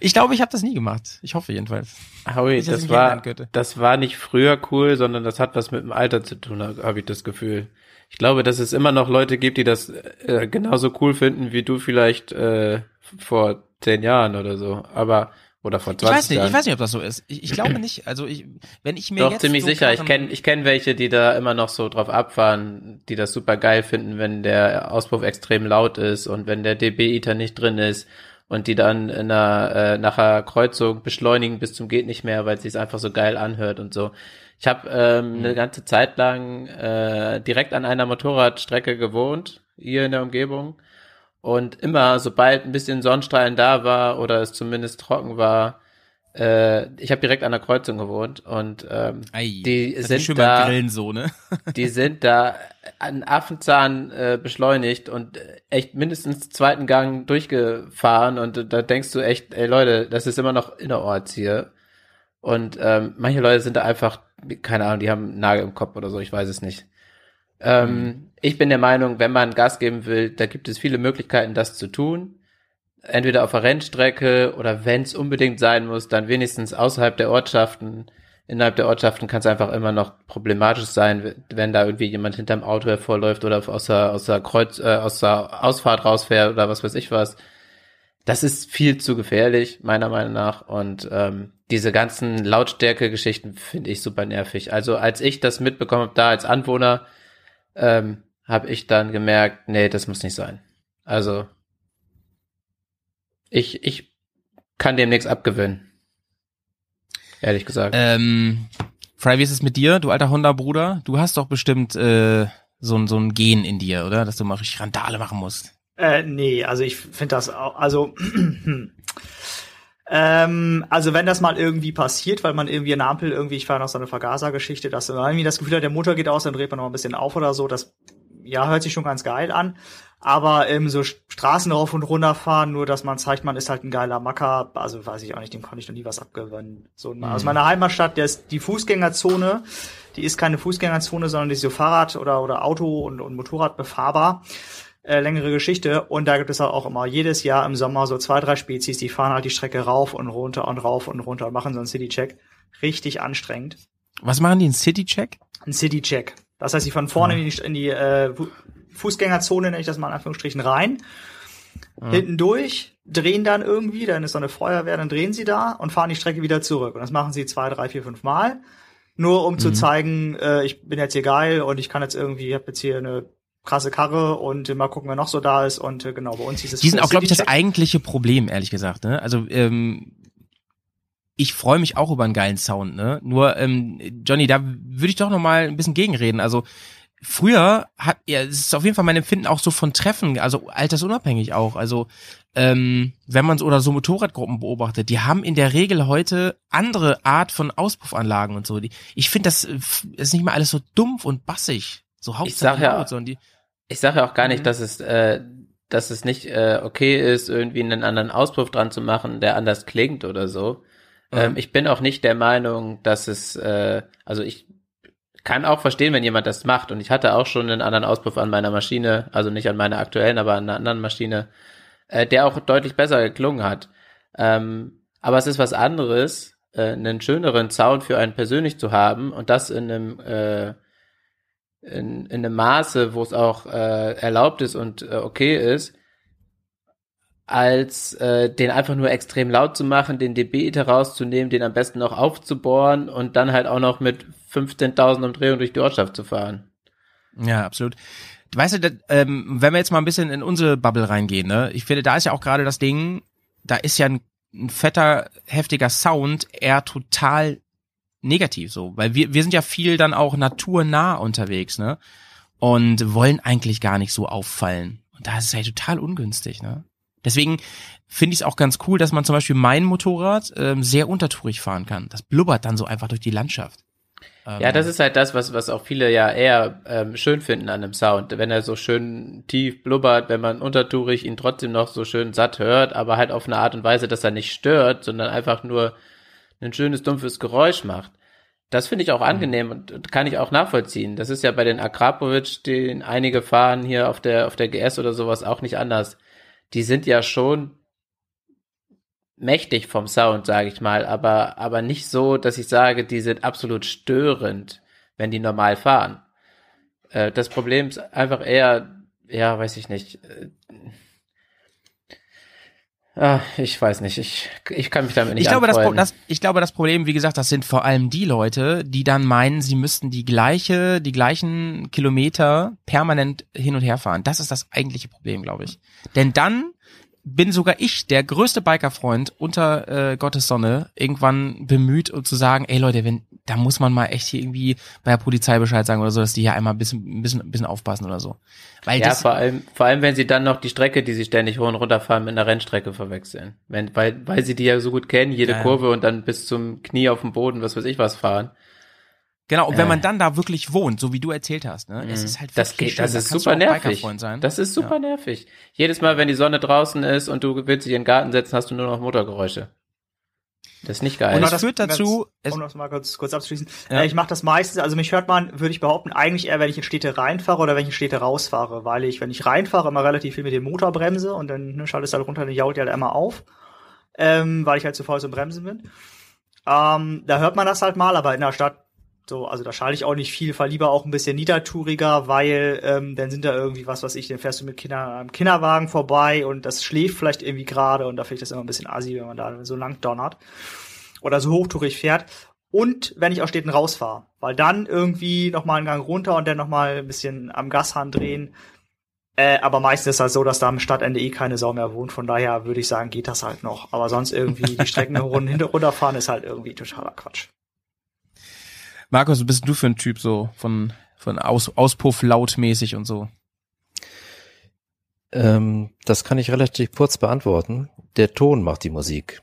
Ich glaube, ich habe das nie gemacht. Ich hoffe jedenfalls. Howie, das ich war, das war nicht früher cool, sondern das hat was mit dem Alter zu tun, habe ich das Gefühl. Ich glaube, dass es immer noch Leute gibt, die das äh, genauso cool finden, wie du vielleicht äh, vor zehn Jahren oder so. Aber oder vor Ich 20 weiß nicht, Jahren. ich weiß nicht, ob das so ist. Ich, ich glaube nicht. Also ich, wenn ich mir Doch, jetzt ziemlich so sicher. Ich kenne ich kenn welche, die da immer noch so drauf abfahren, die das super geil finden, wenn der Auspuff extrem laut ist und wenn der dB-Iter nicht drin ist und die dann in einer, äh, nach einer Kreuzung beschleunigen bis zum geht nicht mehr, weil es sich einfach so geil anhört und so. Ich habe ähm, Mhm. eine ganze Zeit lang äh, direkt an einer Motorradstrecke gewohnt, hier in der Umgebung. Und immer, sobald ein bisschen Sonnenstrahlen da war oder es zumindest trocken war, äh, ich habe direkt an der Kreuzung gewohnt und ähm, Ei, die sind da- Grillen so, ne? die sind da an Affenzahn äh, beschleunigt und echt mindestens zweiten Gang durchgefahren und da denkst du echt, ey Leute, das ist immer noch innerorts hier. Und ähm, manche Leute sind da einfach, keine Ahnung, die haben einen Nagel im Kopf oder so, ich weiß es nicht. Ähm, Ich bin der Meinung, wenn man Gas geben will, da gibt es viele Möglichkeiten, das zu tun. Entweder auf der Rennstrecke oder wenn es unbedingt sein muss, dann wenigstens außerhalb der Ortschaften. Innerhalb der Ortschaften kann es einfach immer noch problematisch sein, wenn da irgendwie jemand hinterm Auto hervorläuft oder aus der, aus der Kreuz, äh, aus der Ausfahrt rausfährt oder was weiß ich was. Das ist viel zu gefährlich, meiner Meinung nach. Und ähm, diese ganzen Lautstärke-Geschichten finde ich super nervig. Also als ich das mitbekommen habe, da als Anwohner, ähm, habe ich dann gemerkt, nee, das muss nicht sein. Also ich, ich kann dem nichts abgewinnen. Ehrlich gesagt. Ähm, Fry, wie ist es mit dir, du alter Honda-Bruder? Du hast doch bestimmt äh, so, ein so ein Gen in dir, oder? Dass du mal richtig Randale machen musst. Äh, nee, also ich finde das auch, also, ähm, also wenn das mal irgendwie passiert, weil man irgendwie eine Ampel irgendwie, ich fahre noch so eine Vergasergeschichte, dass man irgendwie das Gefühl hat, der Motor geht aus, dann dreht man noch ein bisschen auf oder so, das, ja, hört sich schon ganz geil an. Aber ähm, so Straßen rauf und runter fahren, nur dass man zeigt, man ist halt ein geiler Macker, also weiß ich auch nicht, dem konnte ich noch nie was abgewinnen. So, Aus meiner Heimatstadt, der ist die Fußgängerzone, die ist keine Fußgängerzone, sondern die ist so Fahrrad- oder, oder Auto- und, und Motorrad befahrbar äh, längere Geschichte. Und da gibt es halt auch immer jedes Jahr im Sommer so zwei, drei Spezies, die fahren halt die Strecke rauf und runter und rauf und runter und machen so einen City-Check. Richtig anstrengend. Was machen die, ein City-Check? Ein City-Check. Das heißt, sie fahren vorne in die, in die äh, Fu- Fußgängerzone, nenne ich das mal in Anführungsstrichen, rein. Hinten durch, drehen dann irgendwie, dann ist so eine Feuerwehr, dann drehen sie da und fahren die Strecke wieder zurück. Und das machen sie zwei, drei, vier, fünf Mal. Nur um zu zeigen, äh, ich bin jetzt hier geil und ich kann jetzt irgendwie, ich habe jetzt hier eine krasse Karre und äh, mal gucken, wer noch so da ist. Und äh, genau, bei uns hieß es Die sind auch, glaube ich, das eigentliche Problem, ehrlich gesagt. Ne? Also ähm, ich freue mich auch über einen geilen Sound. Ne? Nur ähm, Johnny, da würde ich doch noch mal ein bisschen gegenreden. Also früher hat ja, es ist auf jeden Fall mein Empfinden auch so von Treffen, also altersunabhängig auch. Also ähm, wenn man so oder so Motorradgruppen beobachtet, die haben in der Regel heute andere Art von Auspuffanlagen und so. Die, ich finde, das äh, ist nicht mal alles so dumpf und bassig. So Hauptsache sag ja- sondern die, Ich sage ja auch gar Mhm. nicht, dass es, äh, dass es nicht äh, okay ist, irgendwie einen anderen Auspuff dran zu machen, der anders klingt oder so. Ähm, ich bin auch nicht der Meinung, dass es, äh, also ich kann auch verstehen, wenn jemand das macht. Und ich hatte auch schon einen anderen Auspuff an meiner Maschine, also nicht an meiner aktuellen, aber an einer anderen Maschine, äh, der auch deutlich besser geklungen hat. Ähm, aber es ist was anderes, äh, einen schöneren Sound für einen persönlich zu haben und das in einem äh, in, in einem Maße, wo es auch äh, erlaubt ist und äh, okay ist, als äh, den einfach nur extrem laut zu machen, den dB herauszunehmen, den am besten noch aufzubohren und dann halt auch noch mit 15.000 Umdrehungen durch die Ortschaft zu fahren. Ja, absolut. Weißt du, das, ähm, wenn wir jetzt mal ein bisschen in unsere Bubble reingehen, ne? Ich finde, da ist ja auch gerade das Ding, da ist ja ein, ein fetter, heftiger Sound eher total negativ so, weil wir, wir sind ja viel dann auch naturnah unterwegs, ne? Und wollen eigentlich gar nicht so auffallen. Und da ist es ja total ungünstig, ne? Deswegen finde ich es auch ganz cool, dass man zum Beispiel mein Motorrad ähm, sehr untertourig fahren kann. Das blubbert dann so einfach durch die Landschaft. Ähm, Ja, das ist halt das, was, was auch viele ja eher ähm, schön finden an einem Sound. Wenn er so schön tief blubbert, wenn man untertourig ihn trotzdem noch so schön satt hört, aber halt auf eine Art und Weise, dass er nicht stört, sondern einfach nur ein schönes, dumpfes Geräusch macht. Das finde ich auch angenehm und und kann ich auch nachvollziehen. Das ist ja bei den Akrapovic, den einige fahren hier auf der, auf der GS oder sowas auch nicht anders. Die sind ja schon mächtig vom Sound, sage ich mal, aber, aber nicht so, dass ich sage, die sind absolut störend, wenn die normal fahren. Äh, das Problem ist einfach eher, ja, weiß ich nicht. Ah, ich weiß nicht, ich, ich kann mich damit nicht ich glaube, das, das, ich glaube, das Problem, wie gesagt, das sind vor allem die Leute, die dann meinen, sie müssten die gleiche, die gleichen Kilometer permanent hin und her fahren. Das ist das eigentliche Problem, glaube ich. Denn dann bin sogar ich, der größte Bikerfreund unter äh, Gottes Sonne, irgendwann bemüht, um zu sagen, ey Leute, wenn, da muss man mal echt hier irgendwie bei der Polizei Bescheid sagen oder so, dass die hier einmal ein bisschen, ein bisschen, ein bisschen aufpassen oder so. Weil Ja, das, vor allem, vor allem, wenn sie dann noch die Strecke, die sie ständig hoch und runter fahren, mit einer Rennstrecke verwechseln. Wenn, weil, weil sie die ja so gut kennen, jede Ja, ja. Kurve und dann bis zum Knie auf dem Boden, was weiß ich was fahren. Genau, und wenn Äh. man dann da wirklich wohnt, so wie du erzählt hast, ne, es ist halt Mhm. Das geht, das schön, ist da super nervig. Das ist super nervig. Jedes Mal, wenn die Sonne draußen ist und du willst dich in den Garten setzen, hast du nur noch Motorgeräusche. Das ist nicht geil. Und Genau das führt dazu- Ganz, es- um das mal kurz, kurz abzuschließen. Ja. Äh, ich mache das meistens, also mich hört man, würde ich behaupten, eigentlich eher, wenn ich in Städte reinfahre oder wenn ich in Städte rausfahre, weil ich, wenn ich reinfahre, immer relativ viel mit dem Motor bremse und dann ne, schalte es halt runter, dann jault ja halt einmal auf, ähm, weil ich halt zu faul zum Bremsen bin. Ähm, da hört man das halt mal, aber in der Stadt so, also da schalte ich auch nicht viel, fahr lieber auch ein bisschen niedertouriger, weil ähm, dann sind da irgendwie was, was ich, dann fährst du mit Kinder, einem Kinderwagen vorbei und das schläft vielleicht irgendwie gerade und da finde ich das immer ein bisschen assi, wenn man da so lang donnert oder so hochtourig fährt. Und wenn ich aus Städten rausfahre, weil dann irgendwie noch mal einen Gang runter und dann noch mal ein bisschen am Gashahn drehen. Äh, aber meistens ist es halt so, dass da am Stadtende eh keine Sau mehr wohnt. Von daher würde ich sagen, geht das halt noch. Aber sonst irgendwie die Strecken runterfahren ist halt irgendwie totaler Quatsch. Markus, bist du für ein Typ so von, von Aus, Auspuff lautmäßig und so? Ähm, das kann ich relativ kurz beantworten. Der Ton macht die Musik.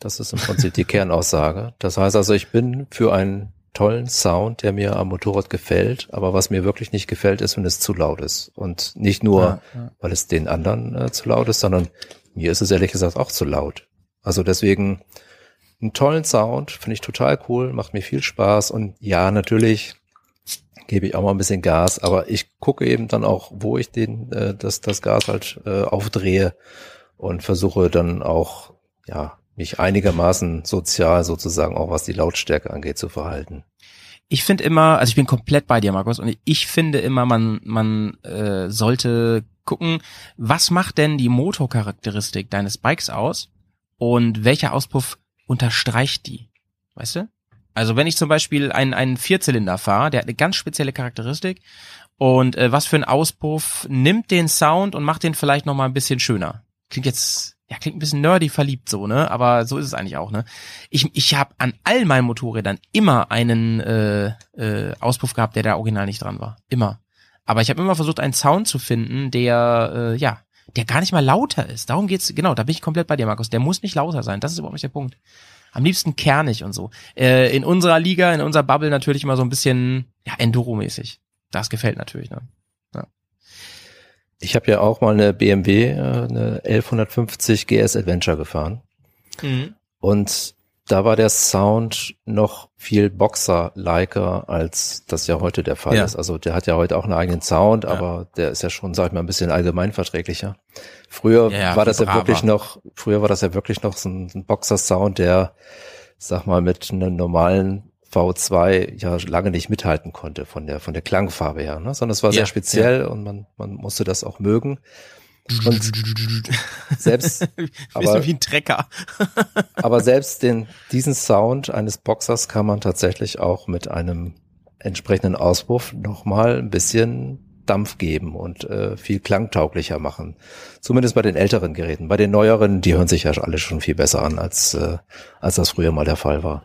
Das ist im Prinzip die Kernaussage. Das heißt also, ich bin für einen tollen Sound, der mir am Motorrad gefällt, aber was mir wirklich nicht gefällt, ist, wenn es zu laut ist. Und nicht nur, Ja, ja. weil es den anderen äh, zu laut ist, sondern mir ist es ehrlich gesagt auch zu laut. Also deswegen einen tollen Sound, finde ich total cool, macht mir viel Spaß und ja, natürlich gebe ich auch mal ein bisschen Gas, aber ich gucke eben dann auch, wo ich den, äh, das, das Gas halt äh, aufdrehe und versuche dann auch, ja, mich einigermaßen sozial sozusagen auch was die Lautstärke angeht zu verhalten. Ich finde immer, also ich bin komplett bei dir, Markus, und ich finde immer, man, man äh, sollte gucken, was macht denn die Motorcharakteristik deines Bikes aus und welcher Auspuff unterstreicht die? Weißt du? Also wenn ich zum Beispiel einen, einen Vierzylinder fahre, der hat eine ganz spezielle Charakteristik und äh, was für ein Auspuff nimmt den Sound und macht den vielleicht noch mal ein bisschen schöner. Klingt jetzt ja klingt ein bisschen nerdy verliebt so, ne? Aber so ist es eigentlich auch, ne? Ich ich habe an all meinen Motorrädern immer einen äh, äh, Auspuff gehabt, der da original nicht dran war, immer. Aber ich habe immer versucht, einen Sound zu finden, der äh, ja, der gar nicht mal lauter ist. Darum geht's. Genau, da bin ich komplett bei dir, Markus. Der muss nicht lauter sein. Das ist überhaupt nicht der Punkt. Am liebsten kernig und so. Äh, in unserer Liga, in unserer Bubble natürlich immer so ein bisschen ja Enduro-mäßig. Das gefällt natürlich, ne? Ich habe ja auch mal eine BMW, äh, eine 1150 GS Adventure gefahren. Und da war der Sound noch viel Boxer-liker, als das ja heute der Fall Ja. ist. Also der hat ja heute auch einen eigenen Sound, Ja. aber der ist ja schon, sag ich mal, ein bisschen allgemeinverträglicher. Früher Ja, ja, war das ja braver. wirklich noch, früher war das ja wirklich noch so ein, ein Boxer-Sound, der, sag mal, mit einem normalen V2 ja lange nicht mithalten konnte von der, von der Klangfarbe her, ne? sondern es war Ja, sehr speziell und man, man musste das auch mögen. Und selbst, aber, wie ein Trecker. aber selbst den, diesen Sound eines Boxers kann man tatsächlich auch mit einem entsprechenden Auspuff nochmal ein bisschen Dampf geben und äh, viel klangtauglicher machen. Zumindest bei den älteren Geräten. Bei den neueren, die hören sich ja alle schon viel besser an, als, äh, als das früher mal der Fall war.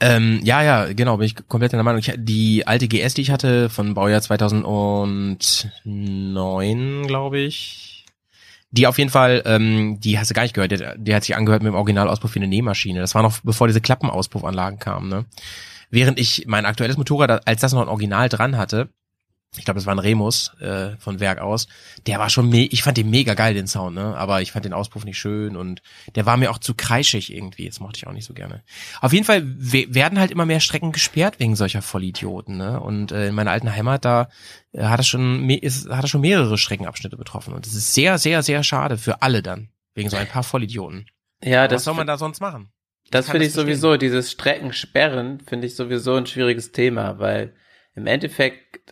Ähm, ja, ja, genau, bin ich komplett in der Meinung. Ich, die alte GS, die ich hatte, von Baujahr 2009, glaube ich, die auf jeden Fall, ähm, die hast du gar nicht gehört, die, die hat sich angehört mit dem Originalauspuff wie eine Nähmaschine. Das war noch bevor diese Klappenauspuffanlagen kamen, ne? Während ich mein aktuelles Motorrad, als das noch ein Original dran hatte, ich glaube, das war ein Remus äh, von Werk aus. Der war schon, ich fand den mega geil, den Sound, ne? Aber ich fand den Auspuff nicht schön und der war mir auch zu kreischig irgendwie. Das mochte ich auch nicht so gerne. Auf jeden Fall we werden halt immer mehr Strecken gesperrt wegen solcher Vollidioten, ne? Und äh, in meiner alten Heimat da äh, hat es schon ist, hat es schon mehrere Streckenabschnitte betroffen und das ist sehr, sehr, sehr schade für alle dann wegen so ein paar Vollidioten. Ja, Was das, soll man da sonst machen? das finde ich sowieso, dieses Streckensperren finde ich sowieso ein schwieriges Thema, weil im Endeffekt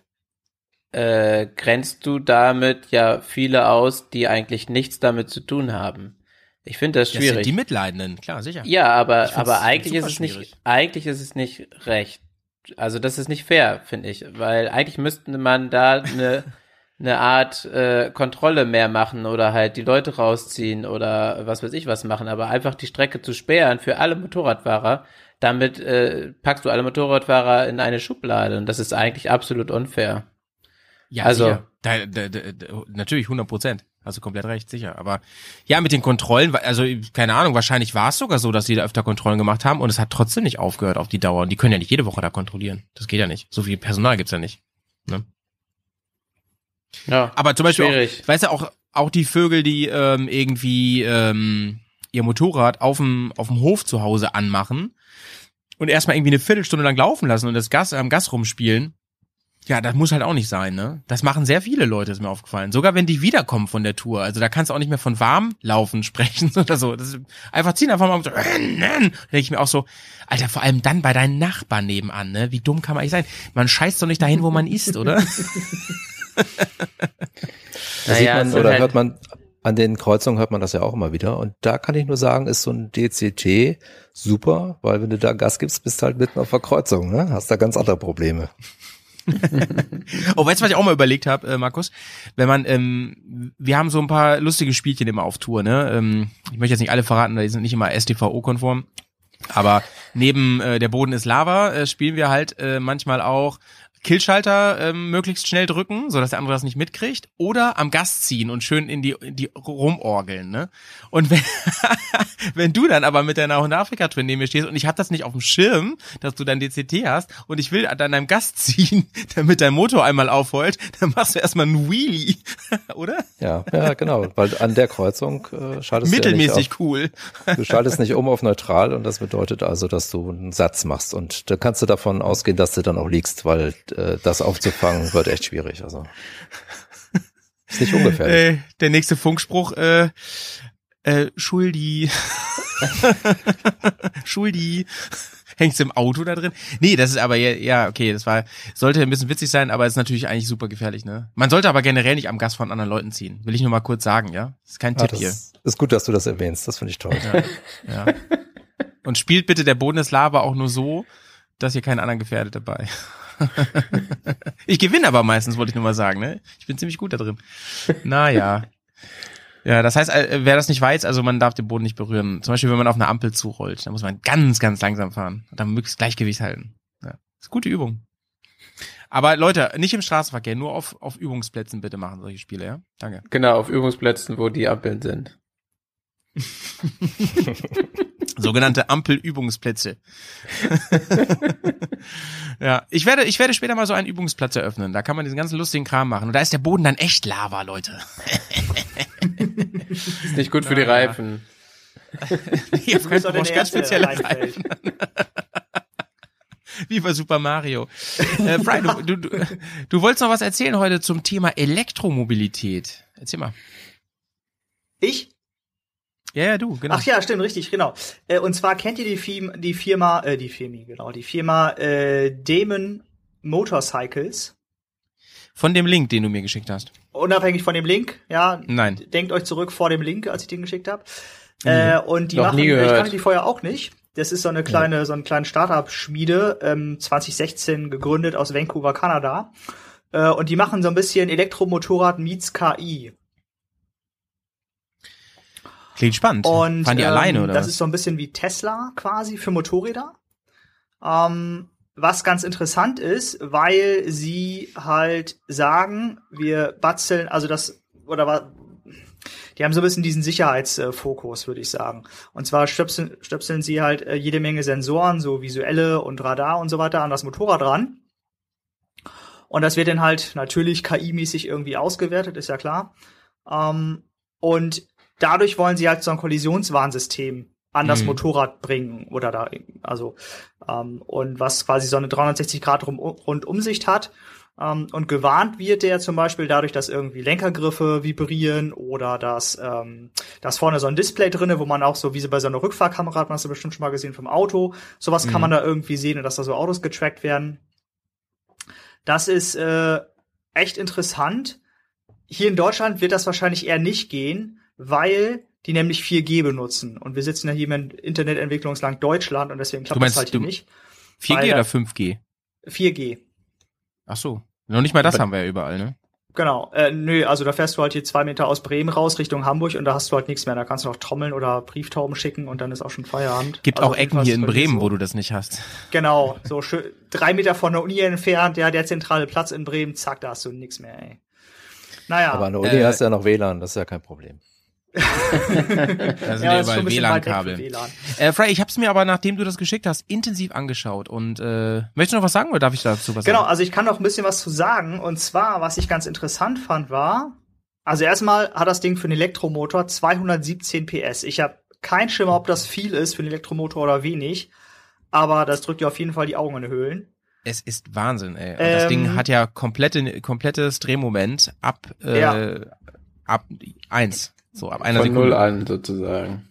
äh, grenzt du damit ja viele aus, die eigentlich nichts damit zu tun haben. Ich finde das Das sind schwierig. die Mitleidenden, klar, sicher. Ja, aber, aber eigentlich ist es super nicht, schwierig. eigentlich ist es nicht recht. Also das ist nicht fair, finde ich, weil eigentlich müsste man da eine, eine Art äh, Kontrolle mehr machen oder halt die Leute rausziehen oder was weiß ich was machen, aber einfach die Strecke zu sperren für alle Motorradfahrer, damit äh, packst du alle Motorradfahrer in eine Schublade und das ist eigentlich absolut unfair. Ja, Also-. Da, da, da, natürlich 100 Prozent. Hast du komplett recht, sicher. Aber ja, mit den Kontrollen, also keine Ahnung, wahrscheinlich war es sogar so, dass sie da öfter Kontrollen gemacht haben und es hat trotzdem nicht aufgehört auf die Dauer. Und die können ja nicht jede Woche da kontrollieren. Das geht ja nicht. So viel Personal gibt's ja nicht. Ne? Ja, Aber zum Beispiel, schwierig. auch, weißt du, auch, auch die Vögel, die ähm, irgendwie ähm, ihr Motorrad auf dem, auf dem Hof zu Hause anmachen und erstmal irgendwie eine Viertelstunde lang laufen lassen und das Gas am Gas rumspielen. Ja, das muss halt auch nicht sein, ne? Das machen sehr viele Leute, ist mir aufgefallen. Sogar wenn die wiederkommen von der Tour. Also da kannst du auch nicht mehr von warm laufen sprechen oder so. Das ist, einfach ziehen einfach mal und so, äh, dann denke ich mir auch so, Alter, vor allem dann bei deinen Nachbarn nebenan, ne? Wie dumm kann man eigentlich sein? Man scheißt doch nicht dahin, wo man isst, oder? Da sieht man oder halt- hört man, an den Kreuzungen hört man das ja auch immer wieder. Und da kann ich nur sagen, ist so ein DCT super, weil wenn du da Gas gibst, bist du halt mitten auf der Kreuzung, ne? Hast da ganz andere Probleme. Oh, weißt du, was ich auch mal überlegt habe, äh, Markus? Wenn man, ähm, wir haben so ein paar lustige Spielchen immer auf Tour, ne? Ähm, ich möchte jetzt nicht alle verraten, die sind nicht immer STVO-konform. Aber neben äh, der Boden ist Lava äh, spielen wir halt äh, manchmal auch Killschalter ähm, möglichst schnell drücken, so dass der andere das nicht mitkriegt, oder am Gas ziehen und schön in die in die rumorgeln, ne? Und wenn, wenn du dann aber mit deiner Afrika-Twin neben mir stehst und ich hab das nicht auf dem Schirm, dass du dein DCT hast und ich will an deinem Gas ziehen, damit dein Motor einmal aufheult, dann machst du erstmal einen Wheelie, oder? Ja, ja, genau. Weil an der Kreuzung äh, schaltest Mittelmäßig du ja auf, cool. Du schaltest nicht um auf neutral und das bedeutet also, dass du einen Satz machst. Und da kannst du davon ausgehen, dass du dann auch liegst, weil äh, das aufzufangen wird echt schwierig. Also ist nicht ungefährlich. Äh, der nächste Funkspruch, äh, äh, Schuldi. Schuldi. Hängst du im Auto da drin? Nee, das ist aber ja, ja, okay, das war, sollte ein bisschen witzig sein, aber ist natürlich eigentlich super gefährlich, ne? Man sollte aber generell nicht am Gas von anderen Leuten ziehen. Will ich nur mal kurz sagen, ja? Das ist kein Ah, Tipp hier. ist gut, dass du das erwähnst. Das finde ich toll. Ja. Und spielt bitte der Boden ist Lava auch nur so, dass ihr keinen anderen gefährdet dabei. ich gewinne aber meistens, wollte ich nur mal sagen, ne? Ich bin ziemlich gut da drin. Naja. Ja, das heißt, äh, wer das nicht weiß, also man darf den Boden nicht berühren. Zum Beispiel, wenn man auf eine Ampel zurollt, dann muss man ganz, ganz langsam fahren und dann möglichst Gleichgewicht halten. Ja. Das ist gute Übung. Aber Leute, nicht im Straßenverkehr, nur auf, auf Übungsplätzen bitte machen solche Spiele, ja? Danke. Genau, auf Übungsplätzen, wo die Ampeln sind. Sogenannte Ampelübungsplätze. ja, ich werde, ich werde später mal so einen Übungsplatz eröffnen. Da kann man diesen ganzen lustigen Kram machen. Und da ist der Boden dann echt Lava, Leute. Ist nicht gut für die Ja, ja. Reifen. Nee, auf keinen Fall ganz spezielle. Reifen. Wie bei Super Mario. Äh, Brian, du, du, du, du wolltest noch was erzählen heute zum Thema Elektromobilität. Erzähl mal. Ich? Ja, ja, du, genau. Ach ja, stimmt, richtig, genau. Äh, und zwar kennt ihr die, Firma, die Firma, äh, die Firma, genau, die Firma äh, Damon Motorcycles. Von dem Link, den du mir geschickt hast. Unabhängig von dem Link, ja. Nein. Denkt euch zurück vor dem Link, als ich den geschickt habe. Äh, und die Noch machen, ich kannte die vorher auch nicht. Das ist so eine kleine, so eine kleine Startup-Schmiede, ähm, 2016 gegründet aus Vancouver, Kanada. Äh, und die machen so ein bisschen Elektromotorrad meets KI. Klingt spannend. Und Fahren die ähm, alleine, oder das was? ist so ein bisschen wie Tesla quasi für Motorräder. Ähm, was ganz interessant ist, weil sie halt sagen, wir batzeln, also das, oder wa- die haben so ein bisschen diesen Sicherheitsfokus, würde ich sagen. Und zwar stöpseln, stöpseln sie halt äh, jede Menge Sensoren, so visuelle und Radar und so weiter, an das Motorrad ran. Und das wird dann halt natürlich KI-mäßig irgendwie ausgewertet, ist ja klar. Ähm, und dadurch wollen sie halt so ein Kollisionswarnsystem an das Mhm. Motorrad bringen oder da also ähm, und was quasi so eine 360 Grad rum, Rundumsicht hat ähm, und gewarnt wird der zum Beispiel dadurch, dass irgendwie Lenkergriffe vibrieren oder dass ähm, dass vorne so ein Display drinne, wo man auch so wie so bei so einer Rückfahrkamera hat man das ja bestimmt schon mal gesehen vom Auto, sowas kann Mhm. man da irgendwie sehen und dass da so Autos getrackt werden. Das ist äh, echt interessant. Hier in Deutschland wird das wahrscheinlich eher nicht gehen, weil die nämlich 4G benutzen. Und wir sitzen ja hier im Internetentwicklungsland Deutschland und deswegen klappt meinst, das halt hier du- nicht. 4G Weil- oder 5G? 4G. Ach so. Noch nicht mal das Aber- haben wir ja überall, ne? Genau. Äh, nö, also da fährst du halt hier zwei Meter aus Bremen raus Richtung Hamburg und da hast du halt nichts mehr. Da kannst du noch trommeln oder Brieftauben schicken und dann ist auch schon Feierabend. Gibt Also auch Ecken hier in Bremen, so. wo du das nicht hast. Genau, so schön, drei Meter von der Uni entfernt, ja, der zentrale Platz in Bremen, zack, da hast du nix mehr, ey. Naja, Aber an der Uni Äh, hast du ja noch WLAN, das ist ja kein Problem. Da sind ja, ja, das ist schon überall WLAN-Kabel. Äh, Frey, ich hab's mir aber, nachdem du das geschickt hast, intensiv angeschaut. Und äh, möchtest du noch was sagen oder darf ich dazu was Genau, sagen? also ich kann noch ein bisschen was zu sagen. Und zwar, was ich ganz interessant fand, war, also erstmal hat das Ding für einen Elektromotor 217 PS. Ich habe keinen Schimmer, ob das viel ist für einen Elektromotor oder wenig. Aber das drückt dir auf jeden Fall die Augen in die Höhlen. Es ist Wahnsinn, ey. Und das Ähm, Ding hat ja komplette, komplettes Drehmoment ab, äh, Ja. ab eins. So, ab einer Von Sekunde. null an sozusagen.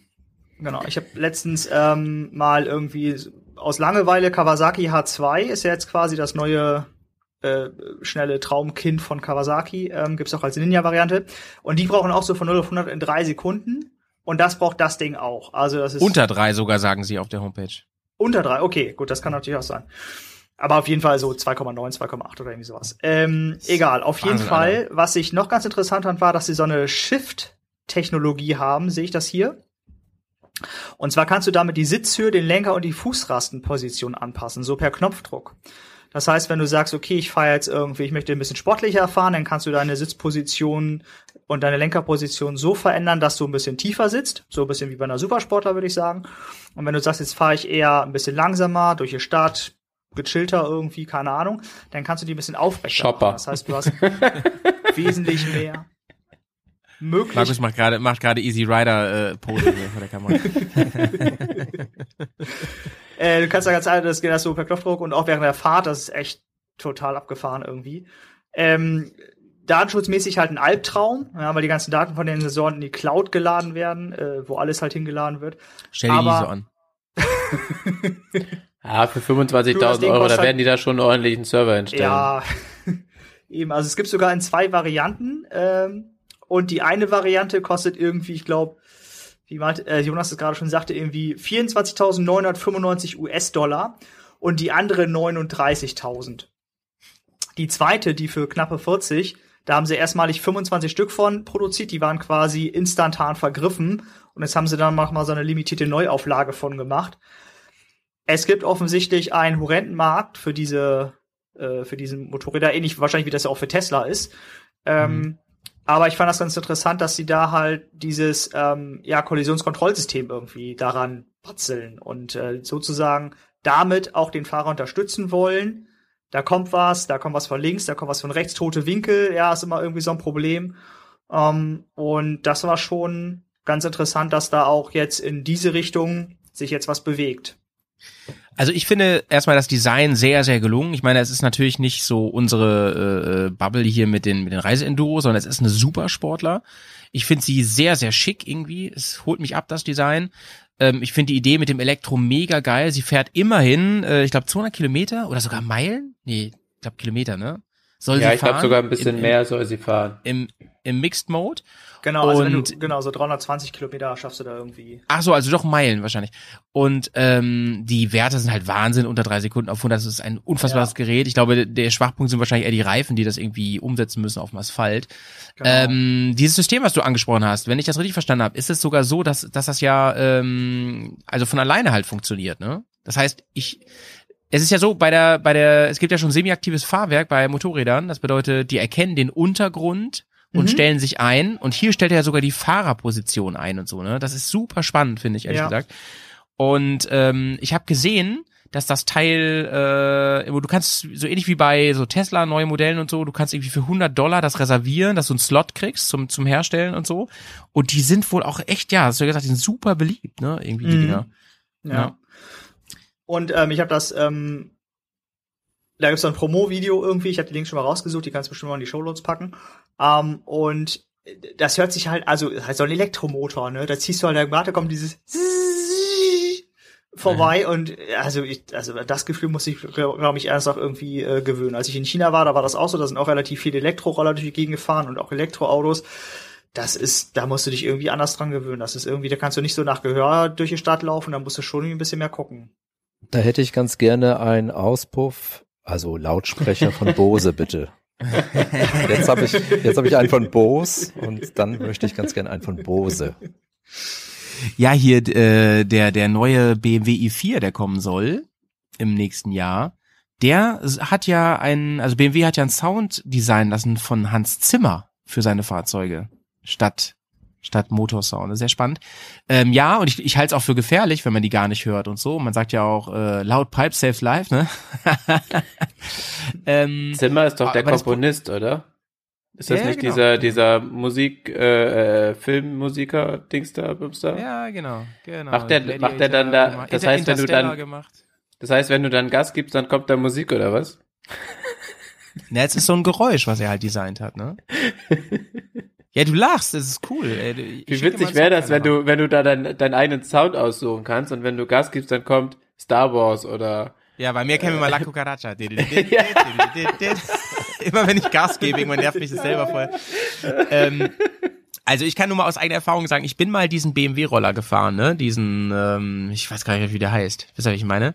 Genau, ich habe letztens ähm, mal irgendwie aus Langeweile Kawasaki H2 ist ja jetzt quasi das neue äh, schnelle Traumkind von Kawasaki, ähm, gibt's auch als Ninja-Variante. Und die brauchen auch so von 0 auf 100 in drei Sekunden. Und das braucht das Ding auch. Also das ist Unter drei sogar, sagen sie auf der Homepage. unter drei. Okay, gut, das kann natürlich auch sein. Aber auf jeden Fall so 2,9, 2,8 oder irgendwie sowas. Ähm, egal, auf jeden Wahnsinn, Fall. Was ich noch ganz interessant fand, war, dass sie so eine Shift-Technologie haben. Sehe ich das hier? Und zwar kannst du damit die Sitzhöhe, den Lenker und die Fußrastenposition anpassen, so per Knopfdruck. Das heißt, wenn du sagst, okay, ich fahre jetzt irgendwie, ich möchte ein bisschen sportlicher fahren, dann kannst du deine Sitzposition und deine Lenkerposition so verändern, dass du ein bisschen tiefer sitzt, so ein bisschen wie bei einer Supersportler, würde ich sagen. Und wenn du sagst, jetzt fahre ich eher ein bisschen langsamer durch die Stadt, gechillter irgendwie, keine Ahnung, dann kannst du die ein bisschen aufrechter Shopper. machen. Das heißt, du hast wesentlich mehr möglich. Markus macht gerade macht gerade Easy Rider äh, Pose hier vor der Kamera. Äh, du kannst da ganz einfach, das geht das so per Knopfdruck und auch während der Fahrt, das ist echt total abgefahren irgendwie. Ähm, datenschutzmäßig halt ein Albtraum, ja, weil die ganzen Daten von den Sensoren in die Cloud geladen werden, äh, wo alles halt hingeladen wird. Stell dir die Aber- so an. Ja, für Du, das 25.000 Ding Euro, da halt- werden die da schon einen ordentlichen Server hinstellen. Ja, eben. Also es gibt sogar in zwei Varianten. Ähm, und die eine Variante kostet irgendwie, ich glaube, wie äh, Jonas es gerade schon sagte, irgendwie 24.995 US-Dollar und die andere 39.000. Die zweite, die für knappe 40, da haben sie erstmalig 25 Stück von produziert, die waren quasi instantan vergriffen und jetzt haben sie dann noch mal so eine limitierte Neuauflage von gemacht. Es gibt offensichtlich einen horrenden Markt für diese äh, für diesen Motorräder, ähnlich wahrscheinlich wie das ja auch für Tesla ist. Ähm, Aber ich fand das ganz interessant, dass sie da halt dieses ähm, ja, Kollisionskontrollsystem irgendwie daran batzeln und äh, sozusagen damit auch den Fahrer unterstützen wollen. Da kommt was, da kommt was von links, da kommt was von rechts, tote Winkel, ja, ist immer irgendwie so ein Problem. Ähm, und das war schon ganz interessant, dass da auch jetzt in diese Richtung sich jetzt was bewegt. Also ich finde erstmal das Design sehr, sehr gelungen. Ich meine, es ist natürlich nicht so unsere äh, Bubble hier mit den, mit den Reiseenduro, sondern es ist eine Supersportler. Ich finde sie sehr, sehr schick irgendwie. Es holt mich ab, das Design. Ähm, ich finde die Idee mit dem Elektro mega geil. Sie fährt immerhin, äh, ich glaube 200 Kilometer oder sogar Meilen? Nee, ich glaube Kilometer, ne? soll Ja, sie ich glaube fahren. sogar ein bisschen Im- mehr soll sie fahren. Im, im Mixed Mode. Genau, also wenn Und- du, genau, so 320 Kilometer schaffst du da irgendwie. Ach so, also doch Meilen wahrscheinlich. Und ähm, die Werte sind halt Wahnsinn, unter drei Sekunden auf 100. Das ist ein unfassbares Ja. Gerät. Ich glaube, der Schwachpunkt sind wahrscheinlich eher die Reifen, die das irgendwie umsetzen müssen auf dem Asphalt. Genau. Ähm, dieses System, was du angesprochen hast, wenn ich das richtig verstanden habe, ist es sogar so, dass, dass das ja ähm, also von alleine halt funktioniert, ne? Das heißt, ich es ist ja so, bei der, bei der, es gibt ja schon semiaktives Fahrwerk bei Motorrädern. Das bedeutet, die erkennen den Untergrund und Mhm. stellen sich ein. Und hier stellt er ja sogar die Fahrerposition ein und so, ne? Das ist super spannend, finde ich, ehrlich Ja. gesagt. Und ähm, ich habe gesehen, dass das Teil, äh, wo du kannst, so ähnlich wie bei so Tesla, neue Modellen und so, du kannst irgendwie für 100 Dollar das reservieren, dass du einen Slot kriegst zum, zum Herstellen und so. Und die sind wohl auch echt, ja, hast du ja gesagt, die sind super beliebt, ne? Irgendwie die Mhm. Dinger. Ja. Ja. Und ähm, ich habe das, ähm, da gibt's so ein Promo-Video irgendwie, ich habe die Links schon mal rausgesucht, die kannst du bestimmt mal in die Shownotes packen. Ähm, und das hört sich halt, also das heißt so ein Elektromotor, ne? Da ziehst du halt, warte, kommt dieses vorbei und also ich, also das Gefühl muss ich, glaube glaub ich, erst auch irgendwie äh, gewöhnen. Als ich in China war, da war das auch so, da sind auch relativ viele Elektroroller durch die Gegend gefahren und auch Elektroautos. Das ist, da musst du dich irgendwie anders dran gewöhnen. Das ist irgendwie, da kannst du nicht so nach Gehör durch die Stadt laufen, da musst du schon ein bisschen mehr gucken. Da hätte ich ganz gerne einen Auspuff, also Lautsprecher von Bose, bitte. Jetzt habe ich, jetzt habe ich einen von Bose und dann möchte ich ganz gerne einen von Bose. Ja, hier äh, der der neue BMW i4, der kommen soll im nächsten Jahr. Der hat ja ein, also BMW hat ja ein Sound designen lassen von Hans Zimmer für seine Fahrzeuge statt statt Motorsound. Sehr spannend. Ähm, ja, und ich, ich halte es auch für gefährlich, wenn man die gar nicht hört und so. Man sagt ja auch äh, laut Pipe saves life, ne? ähm, Zimmer ist doch der das Pro- Komponist, oder? Ist das Ja, nicht genau. dieser, dieser Musik, äh, äh, Filmmusiker, Dings da, Bums da? ja, genau, genau. Macht der- Gladiator macht der dann da- gemacht, das heißt, wenn du dann- Gemacht. Das heißt, wenn du dann Gas gibst, dann kommt da Musik, oder was? Na, es ist so ein Geräusch, was er halt designt hat, ne? Ja, du lachst, das ist cool. Ey. Ich Wie witzig wäre das, wenn du, wenn du da deinen deinen eigenen Sound aussuchen kannst und wenn du Gas gibst, dann kommt Star Wars oder Ja, bei mir kennen wir mal La Cucaracha. Immer wenn ich Gas gebe, irgendwann nervt mich das selber voll. Ähm, also ich kann nur mal aus eigener Erfahrung sagen, ich bin mal diesen BMW-Roller gefahren, ne? Diesen, ähm, ich weiß gar nicht, wie der heißt. Wisst ihr, was ich meine?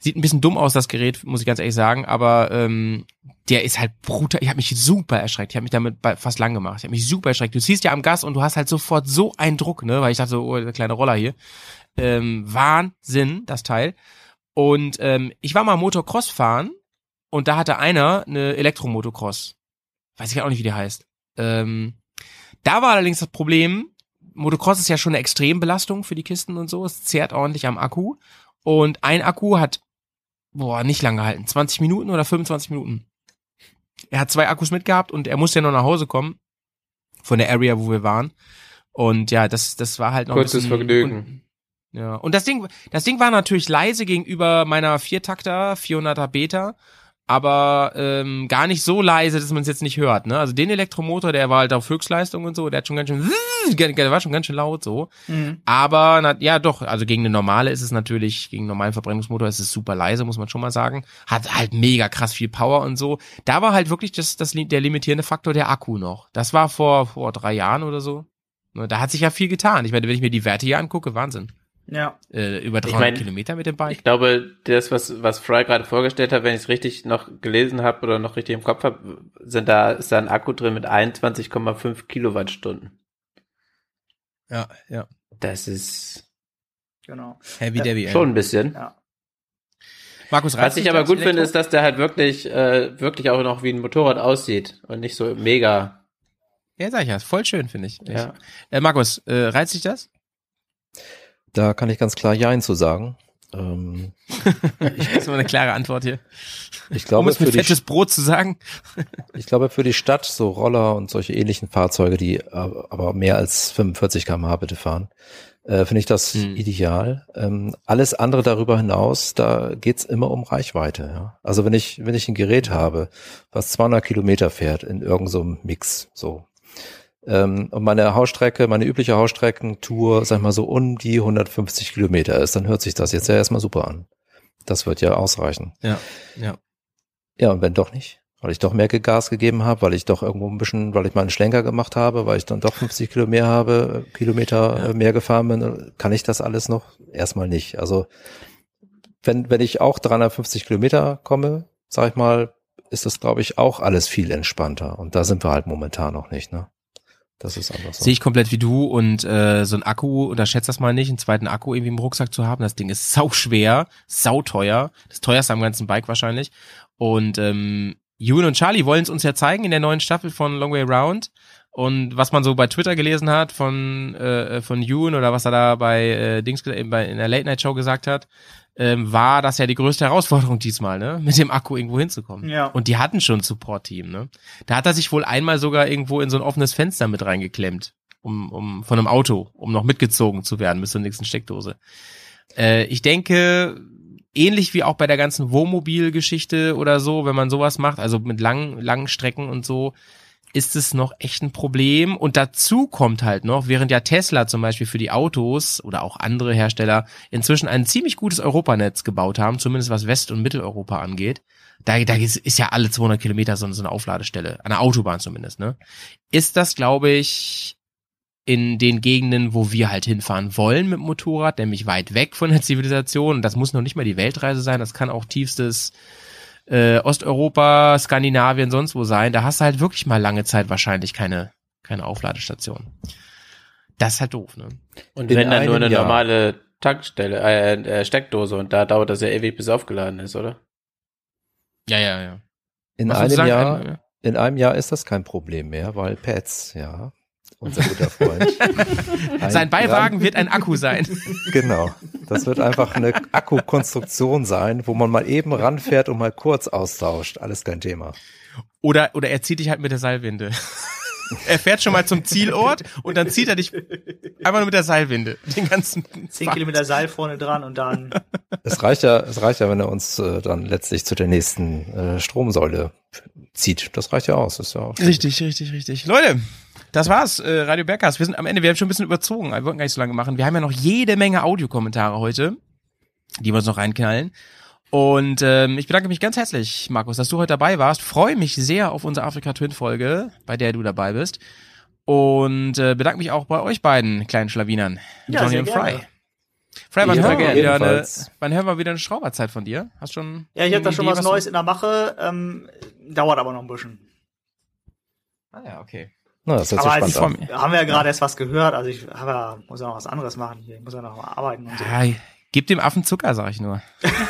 Sieht ein bisschen dumm aus, das Gerät, muss ich ganz ehrlich sagen, aber ähm, der ist halt brutal. Ich habe mich super erschreckt. Ich habe mich damit fast lang gemacht. Ich habe mich super erschreckt. Du ziehst ja am Gas und du hast halt sofort so einen Druck, ne? Weil ich dachte so, oh, der kleine Roller hier. Ähm, Wahnsinn, das Teil. Und ähm, ich war mal Motocross fahren und da hatte einer eine Elektromotocross. Weiß ich auch nicht, wie die heißt. Ähm, da war allerdings das Problem, Motocross ist ja schon eine Extrembelastung für die Kisten und so. Es zehrt ordentlich am Akku. Und ein Akku hat, boah, nicht lange gehalten. 20 Minuten oder 25 Minuten. Er hat zwei Akkus mitgehabt und er musste ja noch nach Hause kommen. Von der Area, wo wir waren. Und ja, das, das war halt noch Kurzes ein bisschen, Vergnügen. Und, ja, und das Ding, das Ding war natürlich leise gegenüber meiner Viertakter 400er Beta, aber ähm, gar nicht so leise, dass man es jetzt nicht hört. Ne? Also den Elektromotor, der war halt auf Höchstleistung und so, der hat schon ganz schön, der war schon ganz schön laut so. Mhm. Aber na, ja, doch, also gegen eine normale ist es natürlich, gegen einen normalen Verbrennungsmotor ist es super leise, muss man schon mal sagen. Hat halt mega krass viel Power und so. Da war halt wirklich das, das der limitierende Faktor der Akku noch. Das war vor vor drei Jahren oder so. Ne, Da hat sich ja viel getan. Ich meine, wenn ich mir die Werte hier angucke, Wahnsinn. Ja. Äh, über 300 mein, Kilometer mit dem Bike. Ich glaube, das, was, was Fry gerade vorgestellt hat, wenn ich es richtig noch gelesen habe oder noch richtig im Kopf habe, sind da, ist da ein Akku drin mit 21,5 Kilowattstunden. Ja, ja. Das ist Genau. Heavy Ja, Debbie. schon ein bisschen. Ja. Markus, Was reizt ich aber gut finde, ist, dass der halt wirklich, äh, wirklich auch noch wie ein Motorrad aussieht und nicht so mega. Ja, sag ich ja. Voll schön, finde ich. Ja. Äh, Markus, äh, reizt dich das? Da kann ich ganz klar Jein zu sagen. Ähm, ist mal eine klare Antwort hier. ich Um glaube, es für mit die, fettes Brot zu sagen. ich glaube, für die Stadt, so Roller und solche ähnlichen Fahrzeuge, die aber mehr als 45 km/h bitte fahren, äh, finde ich das Hm. ideal. Ähm, alles andere darüber hinaus, da geht's immer um Reichweite. Ja? Also wenn ich, wenn ich ein Gerät habe, was 200 Kilometer fährt in irgendeinem so Mix, so, ähm, und meine Hausstrecke, meine übliche Hausstreckentour, sag ich mal so um die 150 Kilometer ist, dann hört sich das jetzt ja erstmal super an. Das wird ja ausreichen. Ja, ja. Ja, und wenn doch nicht, weil ich doch mehr Gas gegeben habe, weil ich doch irgendwo ein bisschen, weil ich mal einen Schlenker gemacht habe, weil ich dann doch 50 Kilo mehr habe, Kilometer äh, mehr gefahren bin, kann ich das alles noch? Erstmal nicht. Also wenn, wenn ich auch 350 Kilometer komme, sag ich mal, ist das, glaube ich, auch alles viel entspannter. Und da sind wir halt momentan noch nicht, ne? Das ist einfach so. Sehe ich komplett wie du und äh, so ein Akku, unterschätzt das mal nicht, einen zweiten Akku irgendwie im Rucksack zu haben. Das Ding ist sau schwer, sau teuer, das teuerste am ganzen Bike wahrscheinlich. Und ähm, Ewan und Charlie wollen es uns ja zeigen in der neuen Staffel von Long Way Round. Und was man so bei Twitter gelesen hat von äh, von Ewan oder was er da bei äh, Dings äh, bei in der Late Night Show gesagt hat, ähm, war das ja die größte Herausforderung diesmal, ne? Mit dem Akku irgendwo hinzukommen. Ja. Und die hatten schon ein Support-Team, ne? Da hat er sich wohl einmal sogar irgendwo in so ein offenes Fenster mit reingeklemmt, um, um von einem Auto, um noch mitgezogen zu werden bis zur nächsten Steckdose. Äh, ich denke, ähnlich wie auch bei der ganzen Wohnmobil-Geschichte oder so, wenn man sowas macht, also mit langen, langen Strecken und so, ist es noch echt ein Problem. Und dazu kommt halt noch, während ja Tesla zum Beispiel für die Autos oder auch andere Hersteller inzwischen ein ziemlich gutes Europanetz gebaut haben, zumindest was West- und Mitteleuropa angeht. Da, da ist ja alle 200 Kilometer so, eine Aufladestelle, an der Autobahn zumindest, ne? Ist das, glaube ich, in den Gegenden, wo wir halt hinfahren wollen mit Motorrad, nämlich weit weg von der Zivilisation. Das muss noch nicht mal die Weltreise sein, das kann auch tiefstes äh, Osteuropa, Skandinavien, sonst wo sein. Da hast du halt wirklich mal lange Zeit wahrscheinlich keine, keine Aufladestation. Das ist halt doof, ne? Und In wenn dann nur eine Jahr. normale Tankstelle, äh, äh, Steckdose und da dauert das ja ewig, bis aufgeladen ist, oder? Ja, ja, ja. In Was einem Jahr, in einem Jahr ist das kein Problem mehr, weil Pets, ja, unser guter Freund. ein Sein Beiwagen wird ein Akku sein. Genau. Das wird einfach eine Akkukonstruktion sein, wo man mal eben ranfährt und mal kurz austauscht. Alles kein Thema. Oder, oder er zieht dich halt mit der Seilwinde. er fährt schon mal zum Zielort und dann zieht er dich einfach nur mit der Seilwinde. Den ganzen Zehn Kilometer Seil vorne dran und dann. Es reicht ja, es reicht ja, wenn er uns äh, dann letztlich zu der nächsten äh, Stromsäule zieht. Das reicht ja aus. Ist ja auch Richtig, richtig, richtig. Leute, das war's. Äh, Radio Bergkast. Wir sind am Ende, wir haben schon ein bisschen überzogen. Wir wollten gar nicht so lange machen. Wir haben ja noch jede Menge Audiokommentare heute, die wir uns noch reinknallen. Und ähm, ich bedanke mich ganz herzlich, Markus, dass du heute dabei warst. Freue mich sehr auf unsere Afrika Twin Folge, bei der du dabei bist. Und äh, bedanke mich auch bei euch beiden kleinen Schlawinern, Ja, Johnny sehr und gerne. Fry. Fry, wann Ja, hören, wir wieder eine, wann hören wir wieder eine Schrauberzeit von dir? Hast schon Ja, ich habe da schon Idee, was du- Neues in der Mache. Ähm, dauert aber noch ein bisschen. Ah ja, okay. Na, das hört sich Aber spannend ich, haben wir ja gerade erst was gehört. Also ich habe ja, muss ja noch was anderes machen hier. Ich muss ja noch mal arbeiten und so. Ja, gib dem Affen Zucker, sag ich nur.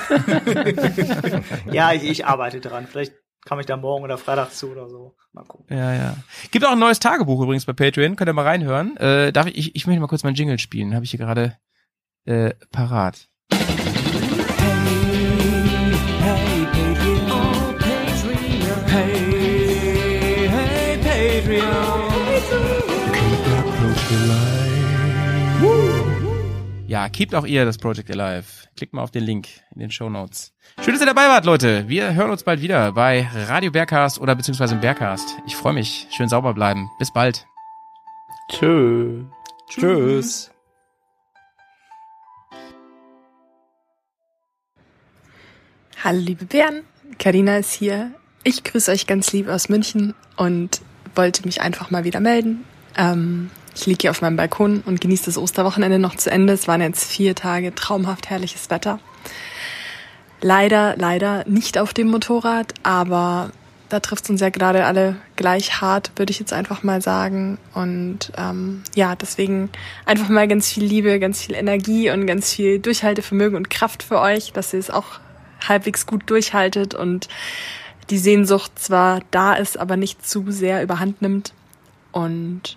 Ja, ich, ich arbeite dran. Vielleicht komme ich da morgen oder Freitag zu oder so. Mal gucken. Ja, ja. Gibt auch ein neues Tagebuch übrigens bei Patreon, könnt ihr mal reinhören. Äh, darf ich, ich, ich möchte mal kurz meinen Jingle spielen, habe ich hier gerade äh, parat. Ja, keept auch ihr das Project Alive. Klickt mal auf den Link in den Show Notes. Schön, dass ihr dabei wart, Leute. Wir hören uns bald wieder bei Radio Bergcast oder beziehungsweise im Bergcast. Ich freue mich. Schön sauber bleiben. Bis bald. Tschö. Tschüss. Hallo liebe Bären, Karina ist hier. Ich grüße euch ganz lieb aus München und wollte mich einfach mal wieder melden. Ähm, ich liege hier auf meinem Balkon und genieße das Osterwochenende noch zu Ende. Es waren jetzt vier Tage traumhaft herrliches Wetter. Leider, leider nicht auf dem Motorrad, aber da trifft es uns ja gerade alle gleich hart, würde ich jetzt einfach mal sagen. Und ähm, ja, deswegen einfach mal ganz viel Liebe, ganz viel Energie und ganz viel Durchhaltevermögen und Kraft für euch, dass ihr es auch halbwegs gut durchhaltet und die Sehnsucht zwar da ist, aber nicht zu sehr überhand nimmt. Und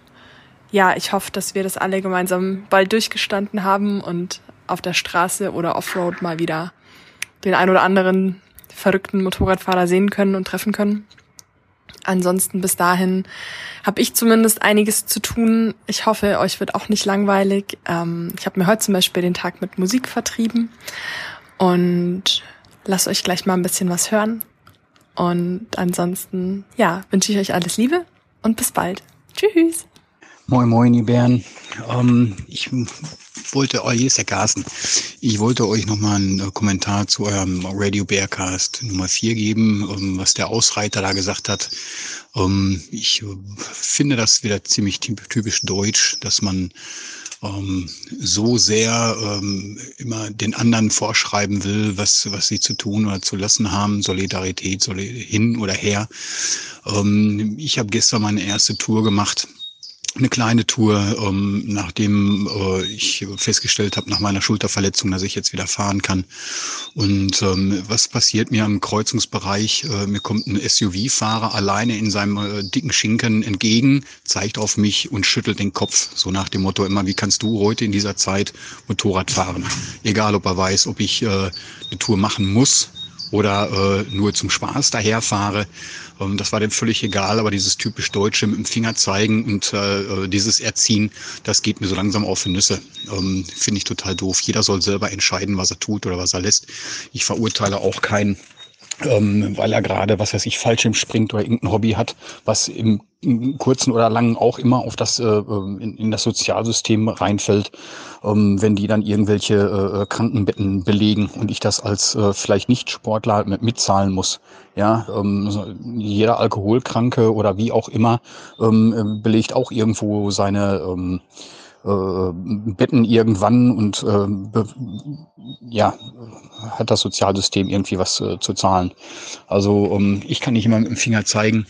ja, ich hoffe, dass wir das alle gemeinsam bald durchgestanden haben und auf der Straße oder Offroad mal wieder den ein oder anderen verrückten Motorradfahrer sehen können und treffen können. Ansonsten bis dahin habe ich zumindest einiges zu tun. Ich hoffe, euch wird auch nicht langweilig. Ähm, ich habe mir heute zum Beispiel den Tag mit Musik vertrieben und lasst euch gleich mal ein bisschen was hören. Und ansonsten, ja, wünsche ich euch alles Liebe und bis bald. Tschüss. Moin Moin, die Bären. Ähm, ich wollte, oh, hier ist der Carsten. Ich wollte euch nochmal einen äh, Kommentar zu eurem Radio Bearcast Nummer 4 geben, ähm, was der Ausreiter da gesagt hat. Ähm, ich äh, finde das wieder ziemlich typisch deutsch, dass man ähm, so sehr ähm, immer den anderen vorschreiben will, was, was sie zu tun oder zu lassen haben, Solidarität soll hin oder her. Ähm, ich habe gestern meine erste Tour gemacht eine kleine Tour, ähm, nachdem äh, ich festgestellt habe nach meiner Schulterverletzung, dass ich jetzt wieder fahren kann. Und ähm, was passiert mir im Kreuzungsbereich? Äh, mir kommt ein SUV-Fahrer alleine in seinem äh, dicken Schinken entgegen, zeigt auf mich und schüttelt den Kopf. So nach dem Motto immer, wie kannst du heute in dieser Zeit Motorrad fahren? Egal, ob er weiß, ob ich äh, eine Tour machen muss oder äh, nur zum Spaß daherfahre. Ähm, das war dem völlig egal, aber dieses typisch Deutsche mit dem Finger zeigen und äh, äh, dieses Erziehen, das geht mir so langsam auf die Nüsse. Ähm, Finde ich total doof. Jeder soll selber entscheiden, was er tut oder was er lässt. Ich verurteile auch keinen ähm, weil er gerade, was weiß ich, Fallschirm springt oder irgendein Hobby hat, was im, im kurzen oder langen auch immer auf das äh, in, in das Sozialsystem reinfällt, ähm, wenn die dann irgendwelche äh, äh Krankenbetten belegen und ich das als äh, vielleicht nicht Sportler mit, mitzahlen muss. Ja, ähm, jeder Alkoholkranke oder wie auch immer ähm, belegt auch irgendwo seine ähm, äh, Betten irgendwann und äh, ja, hat das Sozialsystem irgendwie was äh, zu zahlen. Also um, ähm, ich kann nicht immer mit dem Finger zeigen.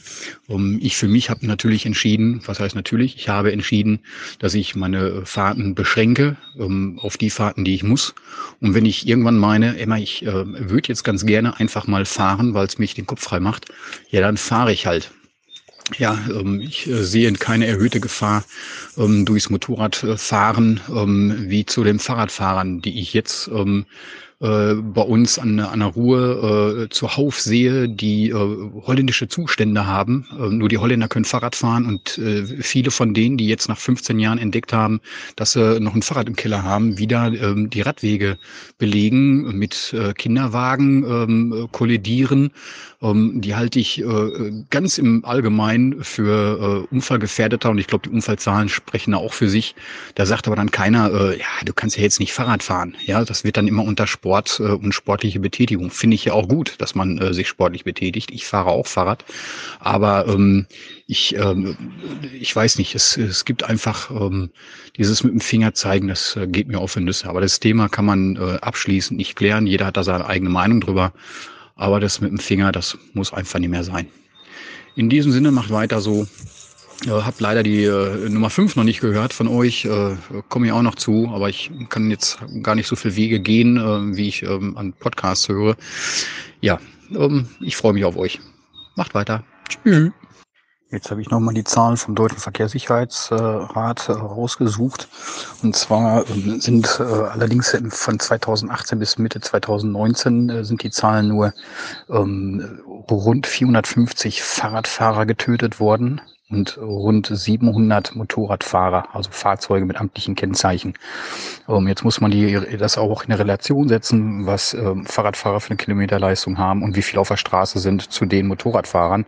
Um, ich für mich habe natürlich entschieden, was heißt natürlich, ich habe entschieden, dass ich meine Fahrten beschränke um, auf die Fahrten, die ich muss. Und wenn ich irgendwann meine, Emma, ich äh, würde jetzt ganz gerne einfach mal fahren, weil es mich den Kopf frei macht, ja, dann fahre ich halt. Ja, ähm, ich äh, sehe keine erhöhte Gefahr ähm, durchs Motorradfahren ähm, wie zu den Fahrradfahrern, die ich jetzt äh, bei uns an, an der Ruhe äh, zuhauf sehe, die äh, holländische Zustände haben. Äh, nur die Holländer können Fahrrad fahren und äh, viele von denen, die jetzt nach 15 Jahren entdeckt haben, dass sie noch ein Fahrrad im Keller haben, wieder ähm, die Radwege belegen, mit äh, Kinderwagen ähm, kollidieren. Ähm, die halte ich äh, ganz im Allgemeinen für äh, unfallgefährdeter und ich glaube, die Unfallzahlen sprechen da auch für sich. Da sagt aber dann keiner, äh, ja, du kannst ja jetzt nicht Fahrrad fahren. Ja, das wird dann immer unter Sport äh, und sportliche Betätigung. Finde ich ja auch gut, dass man äh, sich sportlich betätigt. Ich fahre auch Fahrrad, aber ähm, ich, ähm, ich weiß nicht, es, es gibt einfach ähm, dieses mit dem Finger zeigen, das äh, geht mir auf die Nüsse. Aber das Thema kann man äh, abschließend nicht klären. Jeder hat da seine eigene Meinung drüber. Aber das mit dem Finger, das muss einfach nicht mehr sein. In diesem Sinne, macht weiter so. Äh, hab leider die äh, Nummer 5 noch nicht gehört von euch, äh, komme ich auch noch zu, aber ich kann jetzt gar nicht so viel Wege gehen, äh, wie ich ähm, an Podcasts höre. Ja, ähm, ich freue mich auf euch. Macht weiter. Tschüss. Jetzt habe ich nochmal die Zahlen vom Deutschen Verkehrssicherheitsrat äh, rausgesucht. Und zwar ähm, sind äh, allerdings von 2018 bis Mitte 2019 äh, sind die Zahlen nur ähm, rund 450 Fahrradfahrer getötet worden und rund 700 Motorradfahrer, also Fahrzeuge mit amtlichen Kennzeichen. Ähm, jetzt muss man die, das auch in eine Relation setzen, was ähm, Fahrradfahrer für eine Kilometerleistung haben und wie viel auf der Straße sind zu den Motorradfahrern.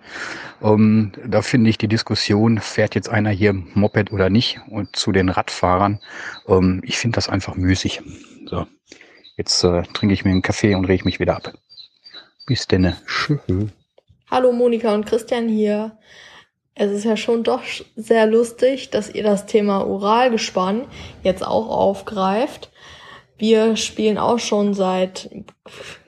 Ähm, da finde ich die Diskussion, fährt jetzt einer hier Moped oder nicht und zu den Radfahrern, ähm, ich finde das einfach müßig. So, jetzt äh, trinke ich mir einen Kaffee und reg mich wieder ab. Bis denne. Hallo Monika und Christian hier. Es ist ja schon doch sehr lustig, dass ihr das Thema Oralgespann jetzt auch aufgreift. Wir spielen auch schon seit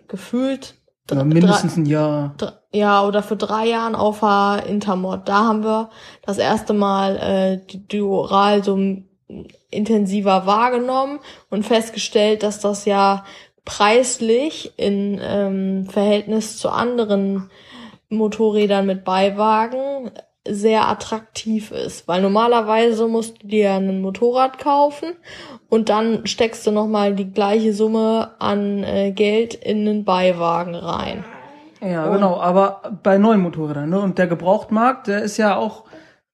gefühlt ja, mindestens ein Jahr. Ja, oder für drei Jahren auf der Intermod. Da haben wir das erste Mal äh, die, die Oral so intensiver wahrgenommen und festgestellt, dass das ja preislich in ähm, Verhältnis zu anderen Motorrädern mit Beiwagen sehr attraktiv ist, weil normalerweise musst du dir ein Motorrad kaufen und dann steckst du nochmal die gleiche Summe an äh, Geld in einen Beiwagen rein. Ja, und genau, aber bei neuen Motorrädern, ne? Und der Gebrauchtmarkt, der ist ja auch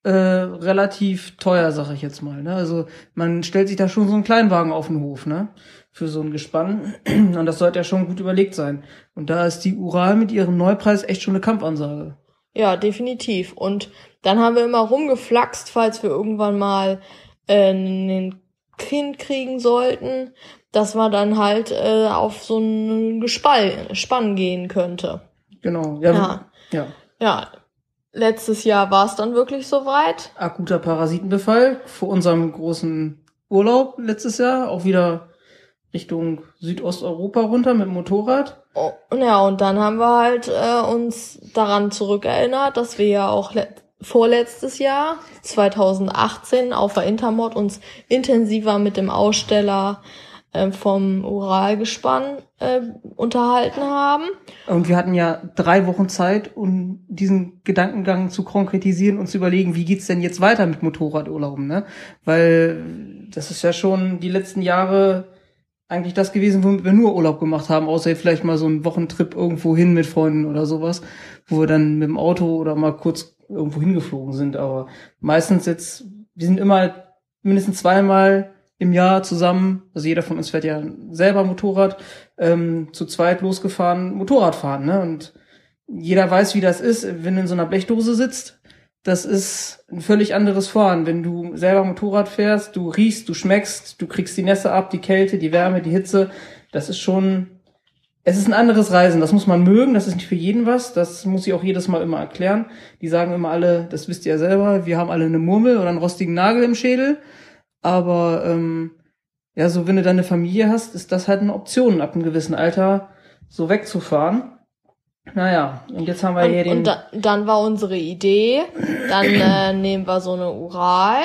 äh, relativ teuer, sag ich jetzt mal. Ne? Also man stellt sich da schon so einen Kleinwagen auf den Hof, ne? Für so ein Gespann. Und das sollte ja schon gut überlegt sein. Und da ist die Ural mit ihrem Neupreis echt schon eine Kampfansage. Ja, definitiv. Und dann haben wir immer rumgeflaxt, falls wir irgendwann mal äh, einen Kind kriegen sollten, dass man dann halt äh, auf so ein Gespall, Spann gehen könnte. Genau. Ja. Ja. ja. Ja, letztes Jahr war es dann wirklich soweit. Akuter Parasitenbefall vor unserem großen Urlaub letztes Jahr. Auch wieder Richtung Südosteuropa runter mit dem Motorrad. Oh, ja, und dann haben wir halt äh, uns daran zurückerinnert, dass wir ja auch le- vorletztes Jahr, 2018, auf der Intermod uns intensiver mit dem Aussteller äh, vom Uralgespann äh, unterhalten haben. Und wir hatten ja drei Wochen Zeit, um diesen Gedankengang zu konkretisieren und zu überlegen, wie geht's denn jetzt weiter mit Motorradurlauben, ne? Weil das ist ja schon die letzten Jahre eigentlich das gewesen, womit wir nur Urlaub gemacht haben, außer vielleicht mal so einen Wochentrip irgendwo hin mit Freunden oder sowas, wo wir dann mit dem Auto oder mal kurz irgendwo hingeflogen sind. Aber meistens jetzt, wir sind immer mindestens zweimal im Jahr zusammen, also jeder von uns fährt ja selber Motorrad, ähm, zu zweit losgefahren, Motorrad fahren, ne? Und jeder weiß, wie das ist, wenn du in so einer Blechdose sitzt. Das ist ein völlig anderes Fahren. Wenn du selber Motorrad fährst, du riechst, du schmeckst, du kriegst die Nässe ab, die Kälte, die Wärme, die Hitze. Das ist schon, es ist ein anderes Reisen. Das muss man mögen. Das ist nicht für jeden was. Das muss ich auch jedes Mal immer erklären. Die sagen immer alle, das wisst ihr ja selber, wir haben alle eine Murmel oder einen rostigen Nagel im Schädel. Aber ähm, ja, so wenn du deine Familie hast, ist das halt eine Option, ab einem gewissen Alter so wegzufahren. Naja, und jetzt haben wir hier Und, den. und da, dann war unsere Idee, dann äh, nehmen wir so eine Ural,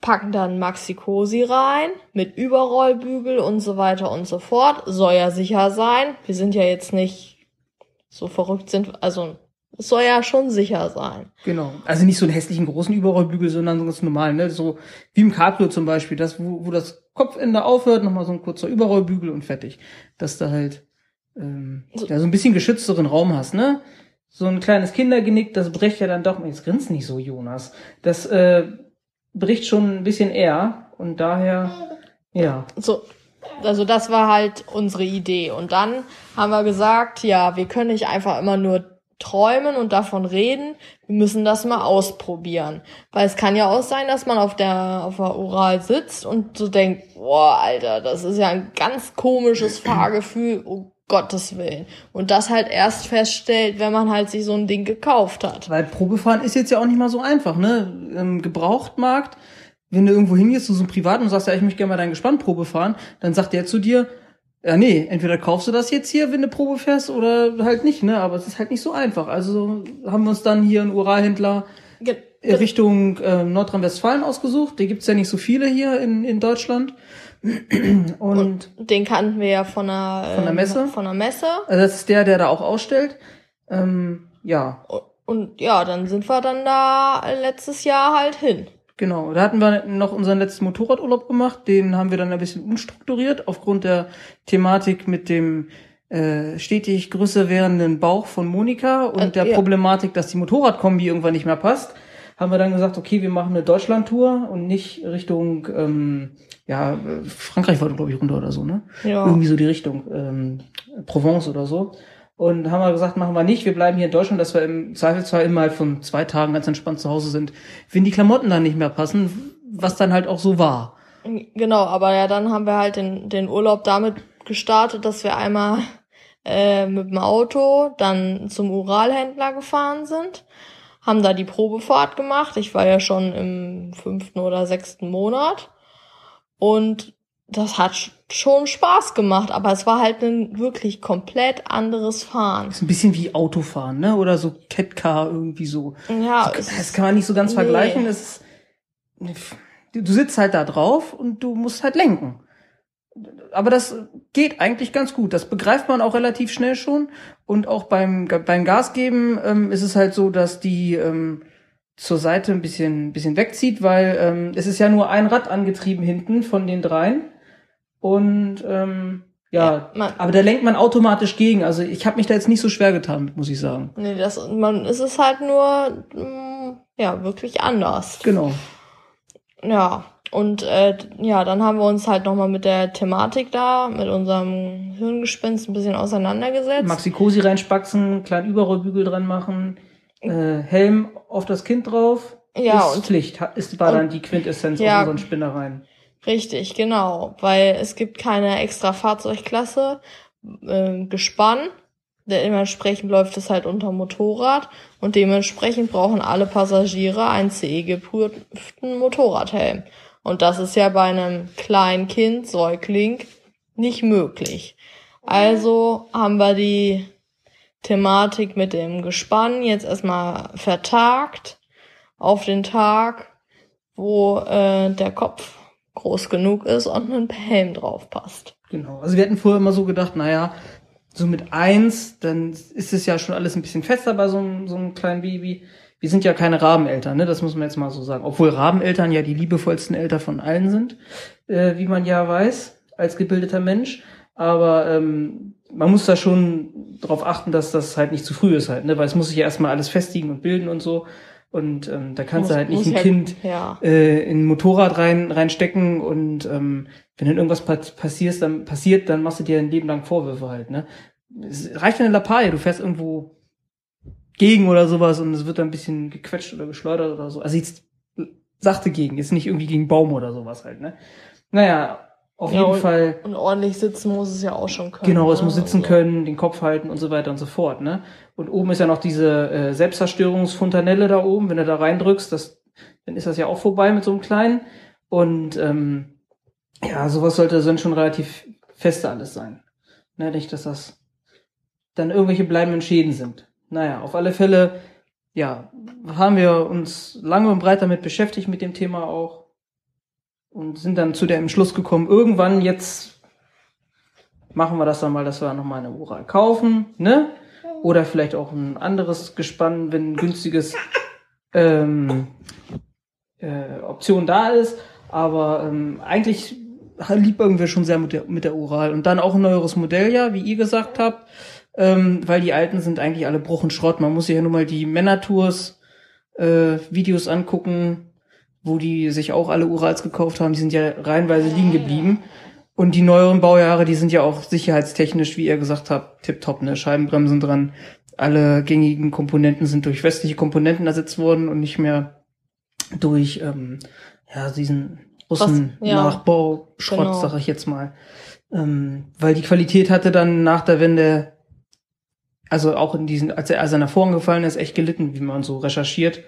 packen dann Maxi Cosi rein mit Überrollbügel und so weiter und so fort. Soll ja sicher sein. Wir sind ja jetzt nicht so verrückt sind, also es soll ja schon sicher sein. Genau. Also nicht so einen hässlichen großen Überrollbügel, sondern so ganz normal, ne? So wie im Cabrio zum Beispiel, das, wo, wo das Kopfende aufhört, nochmal so ein kurzer Überrollbügel und fertig. Dass du halt ähm, So- ja, so ein bisschen geschützteren Raum hast, ne? So ein kleines Kindergenick, das bricht ja dann doch, jetzt grinst nicht so, Jonas. Das äh, bricht schon ein bisschen eher und daher, ja. So, also das war halt unsere Idee. Und dann haben wir gesagt, ja, wir können nicht einfach immer nur träumen und davon reden. Wir müssen das mal ausprobieren. Weil es kann ja auch sein, dass man auf der, auf der Oral sitzt und so denkt, boah, Alter, das ist ja ein ganz komisches Fahrgefühl, um Gottes Willen. Und das halt erst feststellt, wenn man halt sich so ein Ding gekauft hat. Weil Probefahren ist jetzt ja auch nicht mal so einfach, ne? Im Gebrauchtmarkt, wenn du irgendwo hingehst, zu so einem Privaten und sagst, ja, ich möchte gerne mal dein Gespann Probe fahren, dann sagt der zu dir, ja, nee, entweder kaufst du das jetzt hier, wenn du Probe fährst, oder halt nicht, ne? Aber es ist halt nicht so einfach. Also haben wir uns dann hier einen Uralhändler Ge Richtung äh, Nordrhein-Westfalen ausgesucht. Die gibt's ja nicht so viele hier in, in Deutschland. Und den kannten wir ja von der, Von der ähm, Messe? Von der Messe. also das ist der, der da auch ausstellt. Ähm, ja, Und ja, dann sind wir dann da letztes Jahr halt hin. Genau, da hatten wir noch unseren letzten Motorradurlaub gemacht. Den haben wir dann ein bisschen unstrukturiert aufgrund der Thematik mit dem äh, stetig größer werdenden Bauch von Monika und Äh, der ja. Problematik, dass die Motorradkombi irgendwann nicht mehr passt. Haben wir dann gesagt, okay, wir machen eine Deutschlandtour und nicht Richtung, ähm, ja, äh, Frankreich wollte, glaube ich, runter oder so, ne? Ja. Irgendwie so die Richtung, ähm, Provence oder so. Und haben wir gesagt, machen wir nicht, wir bleiben hier in Deutschland, dass wir im Zweifelsfall immer halt von zwei Tagen ganz entspannt zu Hause sind. Wenn die Klamotten dann nicht mehr passen, was dann halt auch so war. Genau, aber ja, dann haben wir halt den, den Urlaub damit gestartet, dass wir einmal äh, mit dem Auto dann zum Uralhändler gefahren sind, haben da die Probefahrt gemacht. Ich war ja schon im fünften oder sechsten Monat und das hat sch- schon Spaß gemacht, aber es war halt ein wirklich komplett anderes Fahren. Ist ein bisschen wie Autofahren, ne? Oder so Catcar irgendwie so. Ja, das, das kann man nicht so ganz nee. vergleichen. Das ist, du sitzt halt da drauf und du musst halt lenken. Aber das geht eigentlich ganz gut. Das begreift man auch relativ schnell schon. Und auch beim, beim Gas geben ähm, ist es halt so, dass die ähm, zur Seite ein bisschen, bisschen wegzieht, weil ähm, es ist ja nur ein Rad angetrieben hinten von den dreien. Und ähm, ja, Ja, aber da lenkt man automatisch gegen. Also ich habe mich da jetzt nicht so schwer getan, muss ich sagen. Nee, das, man, es ist halt nur, mm, ja, wirklich anders. Genau. Ja, und äh, ja, dann haben wir uns halt nochmal mit der Thematik da, mit unserem Hirngespinst ein bisschen auseinandergesetzt. Maxi Cosi reinspaxen, kleinen Überrollbügel dran machen, äh, Helm auf das Kind drauf. Ja, ist und- Pflicht. Ist, war und- dann die Quintessenz Ja. aus unseren Spinnereien. Richtig, genau, weil es gibt keine extra Fahrzeugklasse, äh, Gespann. Dementsprechend läuft es halt unter Motorrad und dementsprechend brauchen alle Passagiere einen CE-geprüften Motorradhelm. Und das ist ja bei einem kleinen Kind, Säugling, nicht möglich. Also haben wir die Thematik mit dem Gespann jetzt erstmal vertagt auf den Tag, wo äh, der Kopf groß genug ist und ein Helm drauf passt. Genau. Also wir hatten vorher immer so gedacht, naja, so mit eins, dann ist es ja schon alles ein bisschen fester bei so einem, so einem kleinen Baby. Wir sind ja keine Rabeneltern, ne? Das muss man jetzt mal so sagen. Obwohl Rabeneltern ja die liebevollsten Eltern von allen sind, äh, wie man ja weiß, als gebildeter Mensch. Aber ähm, man muss da schon darauf achten, dass das halt nicht zu früh ist halt, ne? Weil es muss sich ja erstmal alles festigen und bilden und so. Und ähm, da kannst Muss- du halt nicht ein ja- Kind ja. äh, in ein Motorrad rein reinstecken und ähm, wenn dann irgendwas pa passiert, dann passiert, dann machst du dir ein Leben lang Vorwürfe halt, ne? Es reicht eine Lappalie, du fährst irgendwo gegen oder sowas und es wird dann ein bisschen gequetscht oder geschleudert oder so. Also jetzt sachte gegen, jetzt nicht irgendwie gegen Baum oder sowas halt, ne? Naja, auf Ja, jeden und- Fall. Und ordentlich sitzen muss es ja auch schon können. Genau, es ne? muss sitzen Also, können, den Kopf halten und so weiter und so fort, ne? Und oben ist ja noch diese äh, Selbstzerstörungsfontanelle da oben, wenn du da reindrückst, das, dann ist das ja auch vorbei mit so einem kleinen. Und ähm, ja, sowas sollte dann schon relativ feste alles sein. Ne, nicht, dass das dann irgendwelche bleibenden Schäden sind. Naja, auf alle Fälle, ja, haben wir uns lange und breit damit beschäftigt mit dem Thema auch und sind dann zu dem Schluss gekommen, irgendwann jetzt machen wir das dann mal, dass wir nochmal eine Ural kaufen, ne? Oder vielleicht auch ein anderes Gespann, wenn ein günstiges ähm, äh, Option da ist. Aber ähm, eigentlich liebäugen wir schon sehr mit der, mit der Ural. Und dann auch ein neueres Modell, ja, wie ihr gesagt habt. Ähm, weil die alten sind eigentlich alle Bruch und Schrott. Man muss sich ja nur mal die Männertours äh, Videos angucken, wo die sich auch alle Urals gekauft haben. Die sind ja reihenweise liegen geblieben. Und die neueren Baujahre, die sind ja auch sicherheitstechnisch, wie ihr gesagt habt, tipptopp, ne? Scheibenbremsen dran. Alle gängigen Komponenten sind durch westliche Komponenten ersetzt worden und nicht mehr durch ähm, ja, diesen Russen Was- ja, Nachbau, Schrott, genau. sag ich jetzt mal. Ähm, weil die Qualität hatte dann nach der Wende, also auch in diesen, als er, als er nach vorn gefallen ist, echt gelitten, wie man so recherchiert.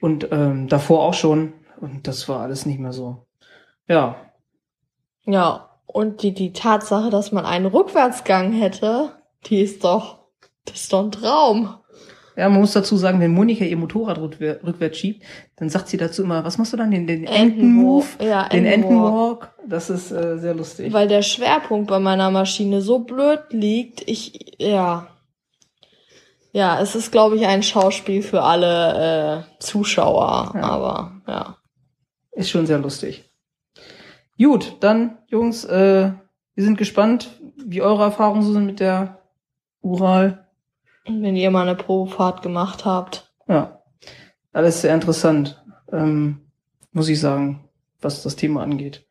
Und ähm, davor auch schon. Und das war alles nicht mehr so. Ja, Ja, und die, die Tatsache, dass man einen Rückwärtsgang hätte, die ist doch, das ist doch ein Traum. Ja, man muss dazu sagen, wenn Monika ihr Motorrad rückwär- rückwärts schiebt, dann sagt sie dazu immer, was machst du dann? Den, den Entenmove? Ja, Den Entenwalk. Entenwalk? Das ist äh, sehr lustig. Weil der Schwerpunkt bei meiner Maschine so blöd liegt, ich, ja. Ja, es ist, glaube ich, ein Schauspiel für alle äh, Zuschauer, Ja. aber ja. Ist schon sehr lustig. Gut, dann, Jungs, äh, wir sind gespannt, wie eure Erfahrungen so sind mit der Ural. Wenn ihr mal eine Probefahrt gemacht habt. Ja, alles sehr interessant, ähm, muss ich sagen, was das Thema angeht.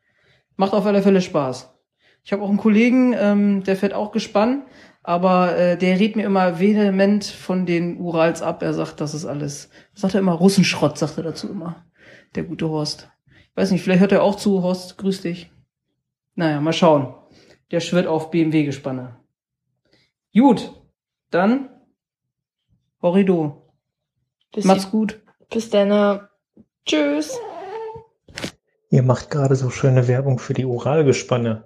Macht auf alle Fälle Spaß. Ich habe auch einen Kollegen, ähm, der fährt auch gespannt, aber äh, der redet mir immer vehement von den Urals ab. Er sagt, das ist alles, sagt er immer Russenschrott, sagt er dazu immer. Der gute Horst. Weiß nicht, vielleicht hört er auch zu, Horst, grüß dich. Naja, mal schauen. Der schwirrt auf BMW-Gespanne. Gut, dann Horrido. Bis, Macht's gut. bis dann. Tschüss. Ihr macht gerade so schöne Werbung für die Oralgespanne.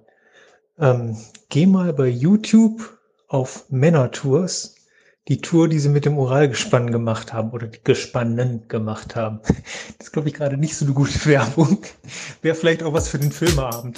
Ähm, geh mal bei YouTube auf Männertours, die Tour, die sie mit dem Oralgespann gemacht haben oder die Gespannen gemacht haben. Das ist, glaube ich, gerade nicht so eine gute Werbung. Wäre vielleicht auch was für den Filmeabend.